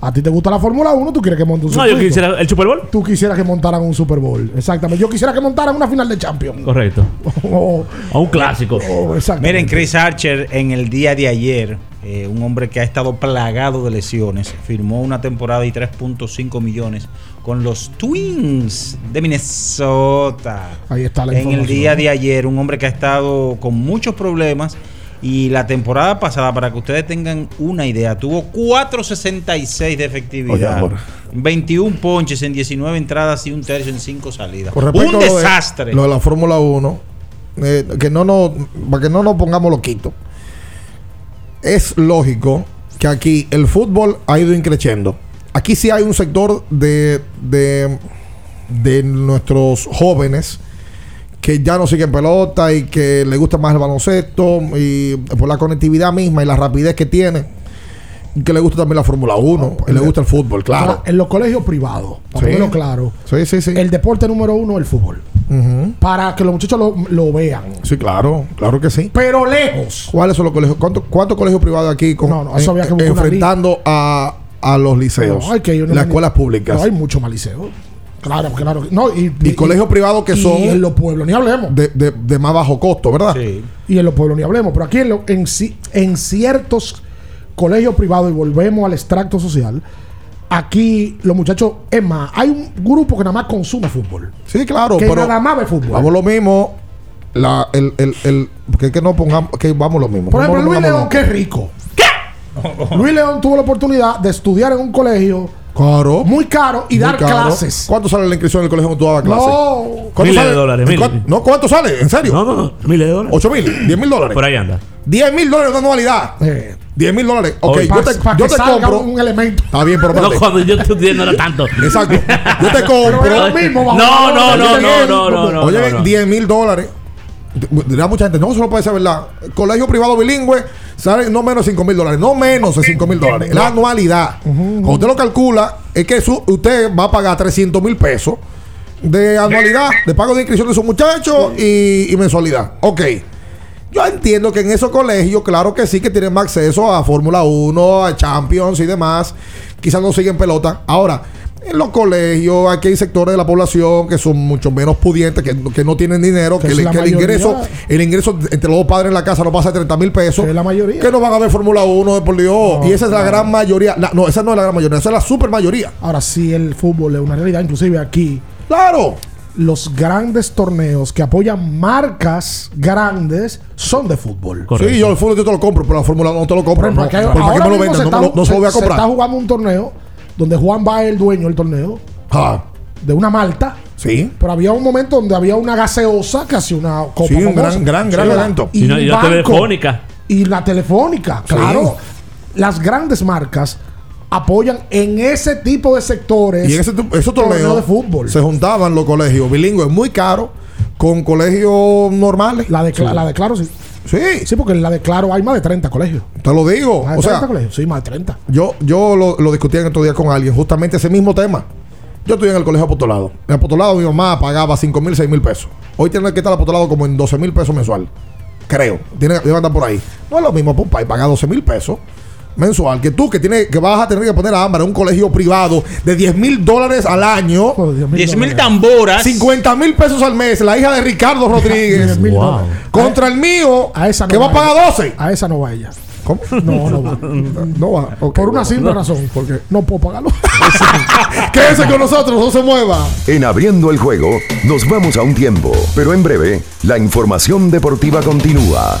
A ti te gusta la Fórmula 1, tú quieres que monte un No, circuito. yo quisiera el Super Bowl. Tú quisieras que montaran un Super Bowl. Exactamente. Yo quisiera que montaran una final de Champions. Correcto. O, A un clásico. o- exactamente. Miren, Chris Archer en el día de ayer eh, un hombre que ha estado plagado de lesiones, firmó una temporada y 3.5 millones con los Twins de Minnesota. Ahí está la En el día de ayer, un hombre que ha estado con muchos problemas. Y la temporada pasada, para que ustedes tengan una idea, tuvo 4.66 de efectividad. Oye, ahora. 21 ponches en 19 entradas y un tercio en 5 salidas. Un a lo de- desastre. Lo de la Fórmula 1, eh, que no nos, para que no nos pongamos loquitos, es lógico que aquí el fútbol ha ido increciendo. Aquí sí hay un sector de, de, de nuestros jóvenes que ya no siguen pelota y que le gusta más el baloncesto y por la conectividad misma y la rapidez que tiene. y Que le gusta también la Fórmula 1 y le gusta el fútbol, claro. En los colegios privados, para Sí. ponerlo claro, Sí, sí, sí. el deporte número uno es el fútbol. Para que los muchachos lo, lo vean. Sí, claro, claro que sí. Pero lejos. ¿Cuáles son los colegios? ¿Cuántos cuántos colegios privados aquí con, No, no, eso había que en- buscar una enfrentando a, a los liceos? No, hay que las escuelas públicas. No, hay mucho más liceo. Claro, claro. No, y, y, colegios privados que y son en los pueblos, ni hablemos. de, de- de más bajo costo, ¿verdad? Y en los pueblos ni hablemos. Pero aquí en, lo- en, ci- en ciertos colegios privados, y volvemos al extracto social, aquí los muchachos, es más, hay un grupo que nada más consume fútbol. Sí, claro, Que pero nada más ve fútbol. vamos lo mismo. La, el, el, el, que, que no pongamos, que vamos lo mismo. Por ejemplo, No Luis León, es rico. Luis León tuvo la oportunidad de estudiar en un colegio Claro. muy caro y Muy dar caro. clases. ¿Cuánto sale la inscripción en el colegio donde tú dabas clases? No. ¿Cuánto Miles sale? de dólares, ¿En miles. cuánto- No, ¿cuánto sale? ¿En serio? No, no, no. Miles de dólares. 8 mil, 10 mil dólares. Por ahí anda. 10 mil dólares de anualidad. 10 mil dólares. Ok, Oye, yo te, yo que te salga compro. un elemento. Está bien, pero No, cuando yo estudié no era tanto. Exacto. Yo te compro. Pero es lo mismo, No, la no, no, no, Miguel. no, no, no. Oye, no. 10 mil dólares. Dirá mucha gente, no, eso no puede ser verdad. Colegio privado bilingüe sale no menos de 5 mil dólares, no menos de 5 mil dólares. La anualidad. Cuando usted lo calcula, es que su- usted va a pagar 300 mil pesos de anualidad, de pago de inscripción de su muchacho y, y mensualidad. Ok. Yo entiendo que en esos colegios, claro que sí, que tienen más acceso a Fórmula 1, a Champions y demás. Quizás no siguen pelota. Ahora, en los colegios, aquí hay sectores de la población que son mucho menos pudientes, que, que no tienen dinero, Que que, es le- la que el ingreso, el ingreso entre los dos padres en la casa no pasa de 30 mil pesos. Que es la mayoría. Que no van a ver Fórmula 1, por Dios. y esa es la gran mayoría. La- no, esa no es la gran mayoría, esa es la super mayoría. Ahora sí, el fútbol es una realidad. Inclusive aquí, Claro. los grandes torneos que apoyan marcas grandes son de fútbol. Correcto. Sí, yo el fútbol yo te lo compro, pero la Fórmula no te lo Por compro. ejemplo, no, aquí- ¿Para qué ahora me lo vendan? se No, está, no se lo voy a se- se comprar. está jugando un torneo donde Juan va el dueño del torneo, Ah, de una malta. sí. Pero había un momento donde había una gaseosa que hacía una copa. Sí, un gran, gran, gran evento. Y, no- y la banco. telefónica. Y la telefónica, Sí. claro. Las grandes marcas apoyan en ese tipo de sectores. Y en ese, esos torneos de fútbol. se juntaban los colegios bilingües muy caros con colegios normales. La de, la de Claro, sí. Sí, Sí, porque en la de Claro hay más de 30 colegios. te lo digo. Más de O 30 sea, colegios. Sí, más de 30. yo, yo lo, lo discutí en estos días con alguien, justamente ese mismo tema. Yo estoy en el colegio apostolado. En el apostolado mi mamá pagaba 5 mil, 6 mil pesos. Hoy tiene que estar apostolado como en 12 mil pesos mensual. Creo. Tiene que andar por ahí. No es lo mismo, papá, y pagar 12 mil pesos mensual que tú que tienes que vas a tener que poner a Ámbar en un colegio privado de 10 mil dólares al año. 10 mil tamboras. 50 mil pesos al mes, la hija de Ricardo Rodríguez. 10,000 Wow. dólares. Contra el mío, A esa no que va a pagar ella. 12. A esa no va ella. ¿Cómo? No, no va. No va. Por una simple razón. Porque no puedo pagarlo. Quédese con nosotros, no se mueva. En Abriendo el Juego nos vamos a un tiempo, pero en breve la información deportiva continúa.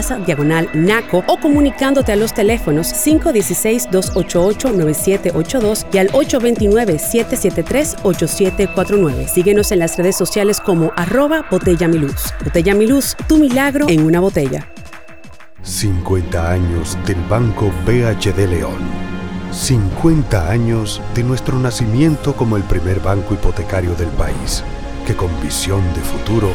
Diagonal Naco o comunicándote a los teléfonos 516-288-9782 y al 829-773-8749. Síguenos en las redes sociales como arroba Botella Miluz. Botella Miluz, tu milagro en una botella. 50 años del Banco BHD León. 50 años de nuestro nacimiento como el primer banco hipotecario del país, que con visión de futuro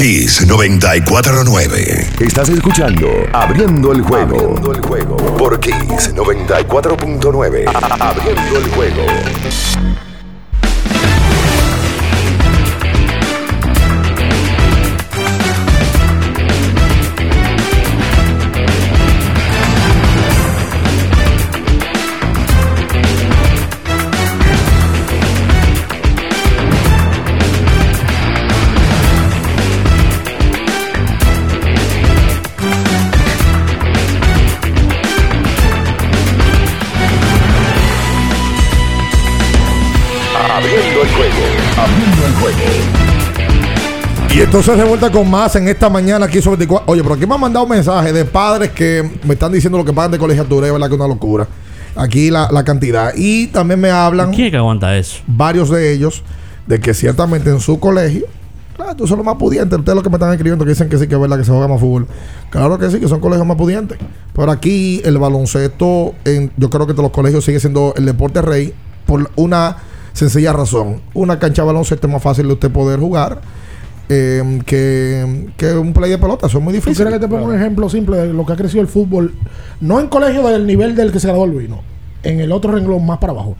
Kiss 949. Estás escuchando Abriendo el juego. Abriendo el juego. Por Kiss 94.9. Abriendo el juego. Y entonces de vuelta con más en esta mañana aquí sobre 24. Oye, pero aquí me han mandado mensajes de padres que me están diciendo lo que pagan de colegiatura, es verdad que es una locura. Aquí la, la cantidad. Y también me hablan. ¿Quién es que aguanta eso? Varios de ellos de que ciertamente en su colegio. Claro, tú son los más pudientes. Ustedes los que me están escribiendo que dicen que sí, que es verdad que se juega más fútbol. Claro que sí, que son colegios más pudientes. Pero aquí el baloncesto, en, yo creo que de los colegios sigue siendo el deporte rey por una sencilla razón. Una cancha de baloncesto es más fácil de usted poder jugar eh, que, que un play de pelota. Es muy ¿Tú difícil. quieres que te ponga un ejemplo simple de lo que ha crecido el fútbol? No en colegio del nivel del que se graduó el vino, en el otro renglón más para abajo.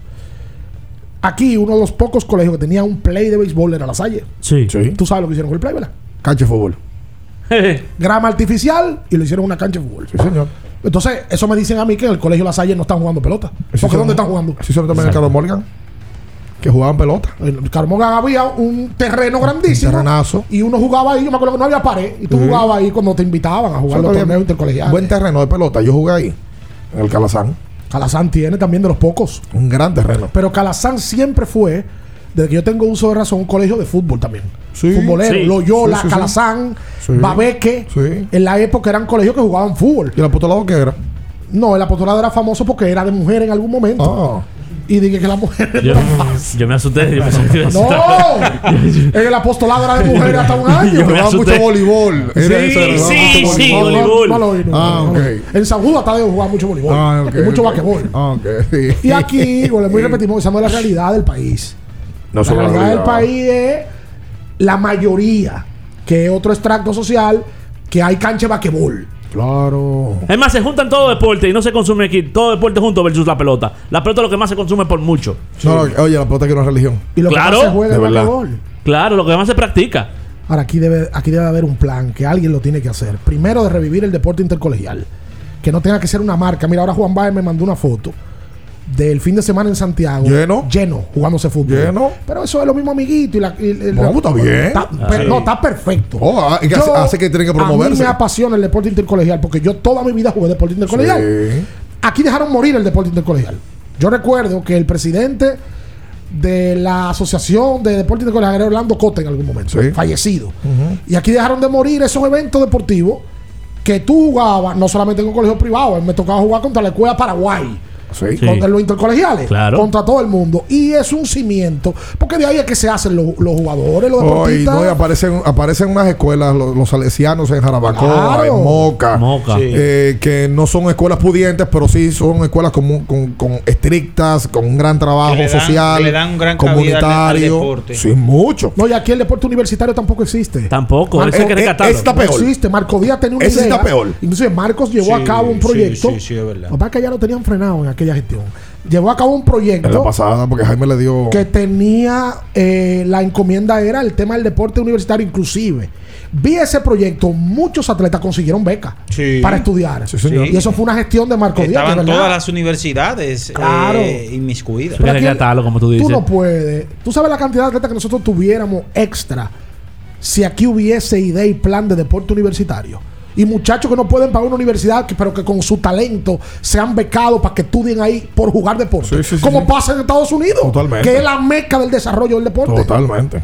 Aquí, uno de los pocos colegios que tenía un play de béisbol era La Salle. Sí. Tú sabes lo que hicieron con el play, ¿verdad? Cancha de fútbol. Grama artificial y lo hicieron una cancha de fútbol. Sí, señor. Entonces, eso me dicen a mí que en el colegio La Salle no están jugando pelota. Porque son- ¿dónde están jugando? Sí, son también en Carlos Morgan. Que jugaban pelota. En Carlos Morgan había un terreno grandísimo. terrenazo. Y uno jugaba ahí. Yo me acuerdo que no había pared. Y tú Sí. jugabas ahí cuando te invitaban a jugar los torneos intercolegiales. Buen terreno de pelota. Yo jugué ahí. En el Calazán. Calazán tiene también de los pocos. Un gran terreno. Pero Calazán siempre fue, desde que yo tengo uso de razón, un colegio de fútbol también. Sí. Futbolero, Sí. Loyola, Sí. Calazán, Sí. Babeque. Sí. En la época eran colegios que jugaban fútbol. ¿Y el apostolado qué era? No, el apostolado era famoso porque era de mujer en algún momento. Y dije que la mujer Yo, yo me asusté. Yo pensé que iba a No, en el apostolado era de mujeres hasta un año. Yo me Jugaba asusté. mucho voleibol. Sí, eso, era, sí, mucho sí, voleibol. no no, Ah, ok. En San Judas hasta de jugar mucho voleibol. Ah, ok, y mucho ok. basquetbol. Ah, ok, sí. Y aquí, bueno, muy repetimos, esa no es la realidad del país. No la realidad del país es la mayoría, que es otro extracto social, que hay cancha de basquetbol. Claro. Es más, se juntan todo deporte y no se consume aquí. Todo deporte junto versus la pelota. La pelota es lo que más se consume por mucho. No, oye, la pelota que no es religión. Y lo Claro. que más se juega De es. Claro, lo que más se practica. Ahora, aquí debe, aquí debe haber un plan que alguien lo tiene que hacer. Primero, de revivir el deporte intercolegial. Que no tenga que ser una marca. Mira, ahora Juan Baez me mandó una foto del fin de semana en Santiago. Lleno. Lleno, jugándose fútbol. Lleno. Pero eso es lo mismo, amiguito. Y la, y- y- No, la- está bien. Está- Ah. No, está perfecto. Oh, ah, y que hace- hace que tienen que A promoverse. mí me apasiona el deporte intercolegial porque yo toda mi vida jugué deporte intercolegial. Sí. Aquí dejaron morir el deporte intercolegial. Yo recuerdo que el presidente de la Asociación de Deporte Intercolegial era Orlando Cote en algún momento, Sí. fallecido. Y aquí dejaron de morir esos eventos deportivos que tú jugabas, no solamente en un colegio privado, a me tocaba jugar contra la Escuela Paraguay. Sí. Sí. Contra los intercolegiales, Claro. contra todo el mundo. Y es un cimiento, porque de ahí es que se hacen los, los jugadores, los Oh, y, deportistas. no, y aparecen, aparecen unas escuelas, los, los salesianos en Jarabacoa, Claro. en Moca, Moca. Sí. eh, que no son escuelas pudientes, pero sí son escuelas con, con- con estrictas, con un gran trabajo Que le dan- social, que le dan un gran comunitario. al. Sí, mucho. No, y aquí el deporte universitario tampoco existe. Tampoco. Marco- Eso hay que eh, rescatarlo. está No peor. existe. Marco Díaz tenía una idea. está peor. Inclusive Marcos llevó Sí, a cabo un proyecto. sí, sí, es verdad. Lo que ya lo tenían frenado en aquella gestión. Llevó a cabo un En la proyecto pasada, porque Jaime le dio. que tenía eh, la encomienda era el tema del deporte universitario inclusive. Vi ese proyecto, muchos atletas consiguieron becas Sí. para estudiar. señor. Y eso fue una gestión de Marco Díaz. Estaban todas las universidades Claro. eh, inmiscuidas. Hay que Pero aquí- rescatarlo, como tú dices. Tú no puedes. Tú sabes la cantidad de atletas que nosotros tuviéramos extra si aquí hubiese idea y plan de deporte universitario. Y muchachos que no pueden pagar una universidad, que- pero que con su talento sean becados para que estudien ahí por jugar deporte. Sí, sí, sí, como sí. pasa en Estados Unidos. Totalmente. Que es la meca del desarrollo del deporte. Totalmente.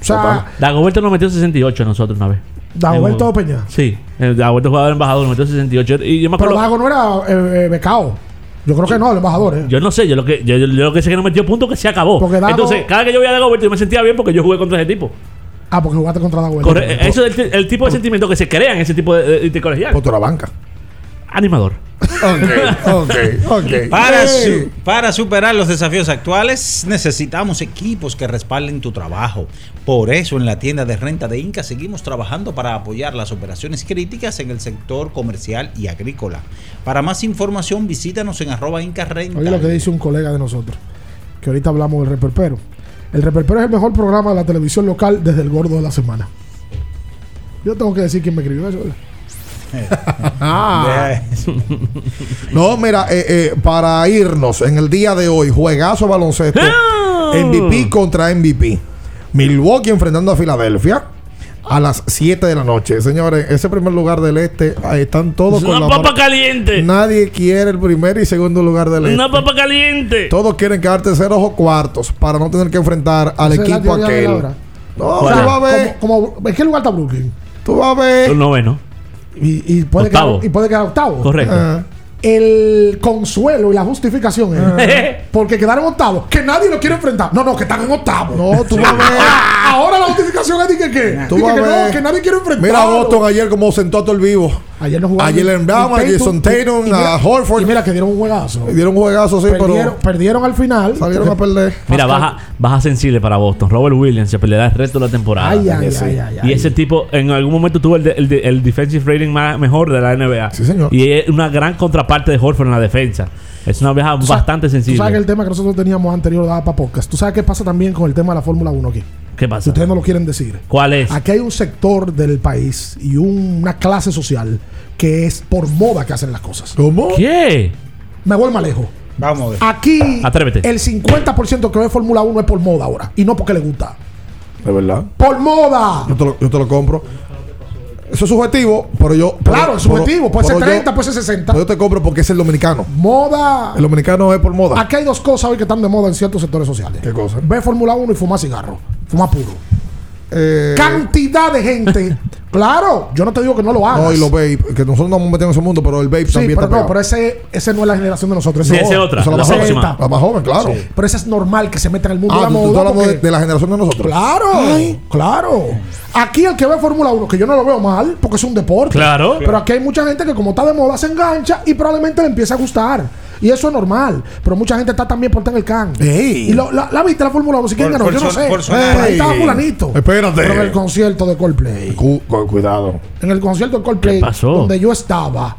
O sea, Total. Dagoberto nos metió 68 a nosotros una vez. Dagoberto En- Peña. Sí, Dagoberto jugador embajador nos metió 68. Y yo me Pero acuerdo. Dago no era eh, eh, becado. Yo creo que no, el embajador. eh. Yo no sé, yo lo que, yo, yo lo que sé que no metió punto que se acabó. Dago- Entonces, cada vez que yo veía a Dagoberto, yo me sentía bien porque yo jugué contra ese tipo. Ah, porque jugaste contra Dagoberto. Corre- eso es el, el tipo de sentimiento que se crea en ese tipo de, de, de colegial. Por la banca. Animador. Ok, ok, ok. Para, Hey. su- para superar los desafíos actuales necesitamos equipos que respalden tu trabajo. Por eso en la tienda de renta de Inca seguimos trabajando para apoyar las operaciones críticas en el sector comercial y agrícola. Para más información visítanos en arroba Inca Renta. Oye lo que dice un colega de nosotros, que ahorita hablamos del reperpero. El reperpero es el mejor programa de la televisión local desde el gordo de la semana. Yo tengo que decir quién me escribió eso. Ah. No, mira, eh, eh, para irnos en el día de hoy, juegazo baloncesto. MVP contra MVP. Milwaukee enfrentando a Filadelfia a las 7 de la noche. Señores, ese primer lugar del este, ahí están todos con Una la papa caliente. Nadie quiere el primer y segundo lugar del este. Una papa caliente. Todos quieren quedar terceros o cuartos para no tener que enfrentar al Esa equipo aquel. No, O tú vas a ver. como- como- ¿En qué lugar está Brooklyn? Tú vas a ver. Un noveno. Y, y puede Octavo. quedar, y puede quedar octavo. Correcto. El consuelo y la justificación es Ah. porque quedaron octavos, que nadie lo quiere enfrentar. No, no, que están en octavo. No, tú vas a ver. Ahora la justificación es de que, que, Tú que vas a no, ver. que nadie quiere enfrentar. Mira a Boston ayer como sentó a todo el vivo. Ayer no jugaron. Ayer en Brown, a Jason Tatum, a Horford. Y mira que dieron un juegazo. Dieron un juegazo, sí, perdieron, pero perdieron al final. salieron a perder. Mira, baja, baja sensible para Boston. Robert Williams se perderá el resto de la temporada. Ay, ay, Sí. ay, ay, y ese tipo en algún momento tuvo el, de- el, de- el defensive rating más, mejor de la NBA. Sí, señor. Y es una gran contraparte de Horford en la defensa. Es una vieja bastante Tú sabes que el tema que nosotros teníamos anterior daba para podcast. ¿Tú sabes qué pasa también con el tema de la Fórmula 1 aquí? ¿Qué Si pasa? ustedes no lo quieren decir. ¿Cuál es? Aquí hay un sector del país y un- una clase social que es por moda que hacen las cosas. ¿Cómo? ¿Qué? Me voy más lejos. Vamos a ver. Aquí Atrévete. el 50% que ve Fórmula 1 es por moda ahora. Y no porque le gusta. De verdad. ¡Por moda! Yo te lo, yo te lo compro. Eso es subjetivo, pero yo. Claro, pero- es subjetivo. Puede ser pero yo- 30, puede ser 60. pero yo te compro porque es el dominicano. Moda. El dominicano es por moda. Aquí hay dos cosas hoy que están de moda en ciertos sectores sociales. ¿Qué cosa? Ve Fórmula 1 y fumar cigarro. Fumar puro. Eh, Cantidad de gente. claro, yo no te digo que no lo hagas. no, y los vape, que nosotros no nos metemos en ese mundo, pero el vape Sí, también pero está no, pegado. pero ese, ese no es la generación de nosotros. Sí, ese esa es otra, la la, más próxima. joven, la más joven, claro. Sí, Pero ese es normal que se meta en el mundo Ah, de la tú, de la generación de nosotros. Claro, claro. Aquí el que ve Fórmula 1, que yo no lo veo mal, porque es un deporte. Claro. Pero aquí hay mucha gente que como está de moda se engancha y probablemente le empieza a gustar. Y eso es normal. Pero mucha gente está también por estar en el can. Ey. Y lo- la, la viste la Fórmula 1, si quién ganó, yo no sé. por Pero ahí estaba fulanito. Espérate. Pero en el concierto de Coldplay. Cu- cu- cuidado. En el concierto de Coldplay, ¿Qué pasó? donde yo estaba,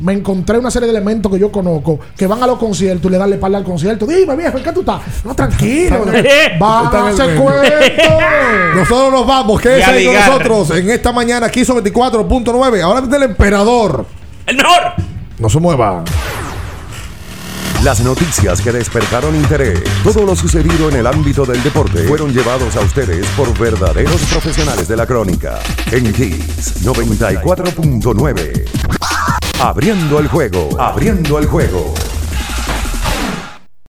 me encontré una serie de elementos que yo conozco que van a los conciertos y le dan la espalda al concierto. Dime, viejo, ¿en qué tú estás? No, tranquilo. En a hacer cuento. Nosotros nos vamos. Ya ahí con nosotros en esta mañana aquí son 24.9. Ahora viene el emperador. ¡El mejor! No se mueva. Las noticias que despertaron interés, todo lo sucedido en el ámbito del deporte, fueron llevados a ustedes por verdaderos profesionales de la crónica. En Kiss 94.9. Abriendo el juego, abriendo el juego.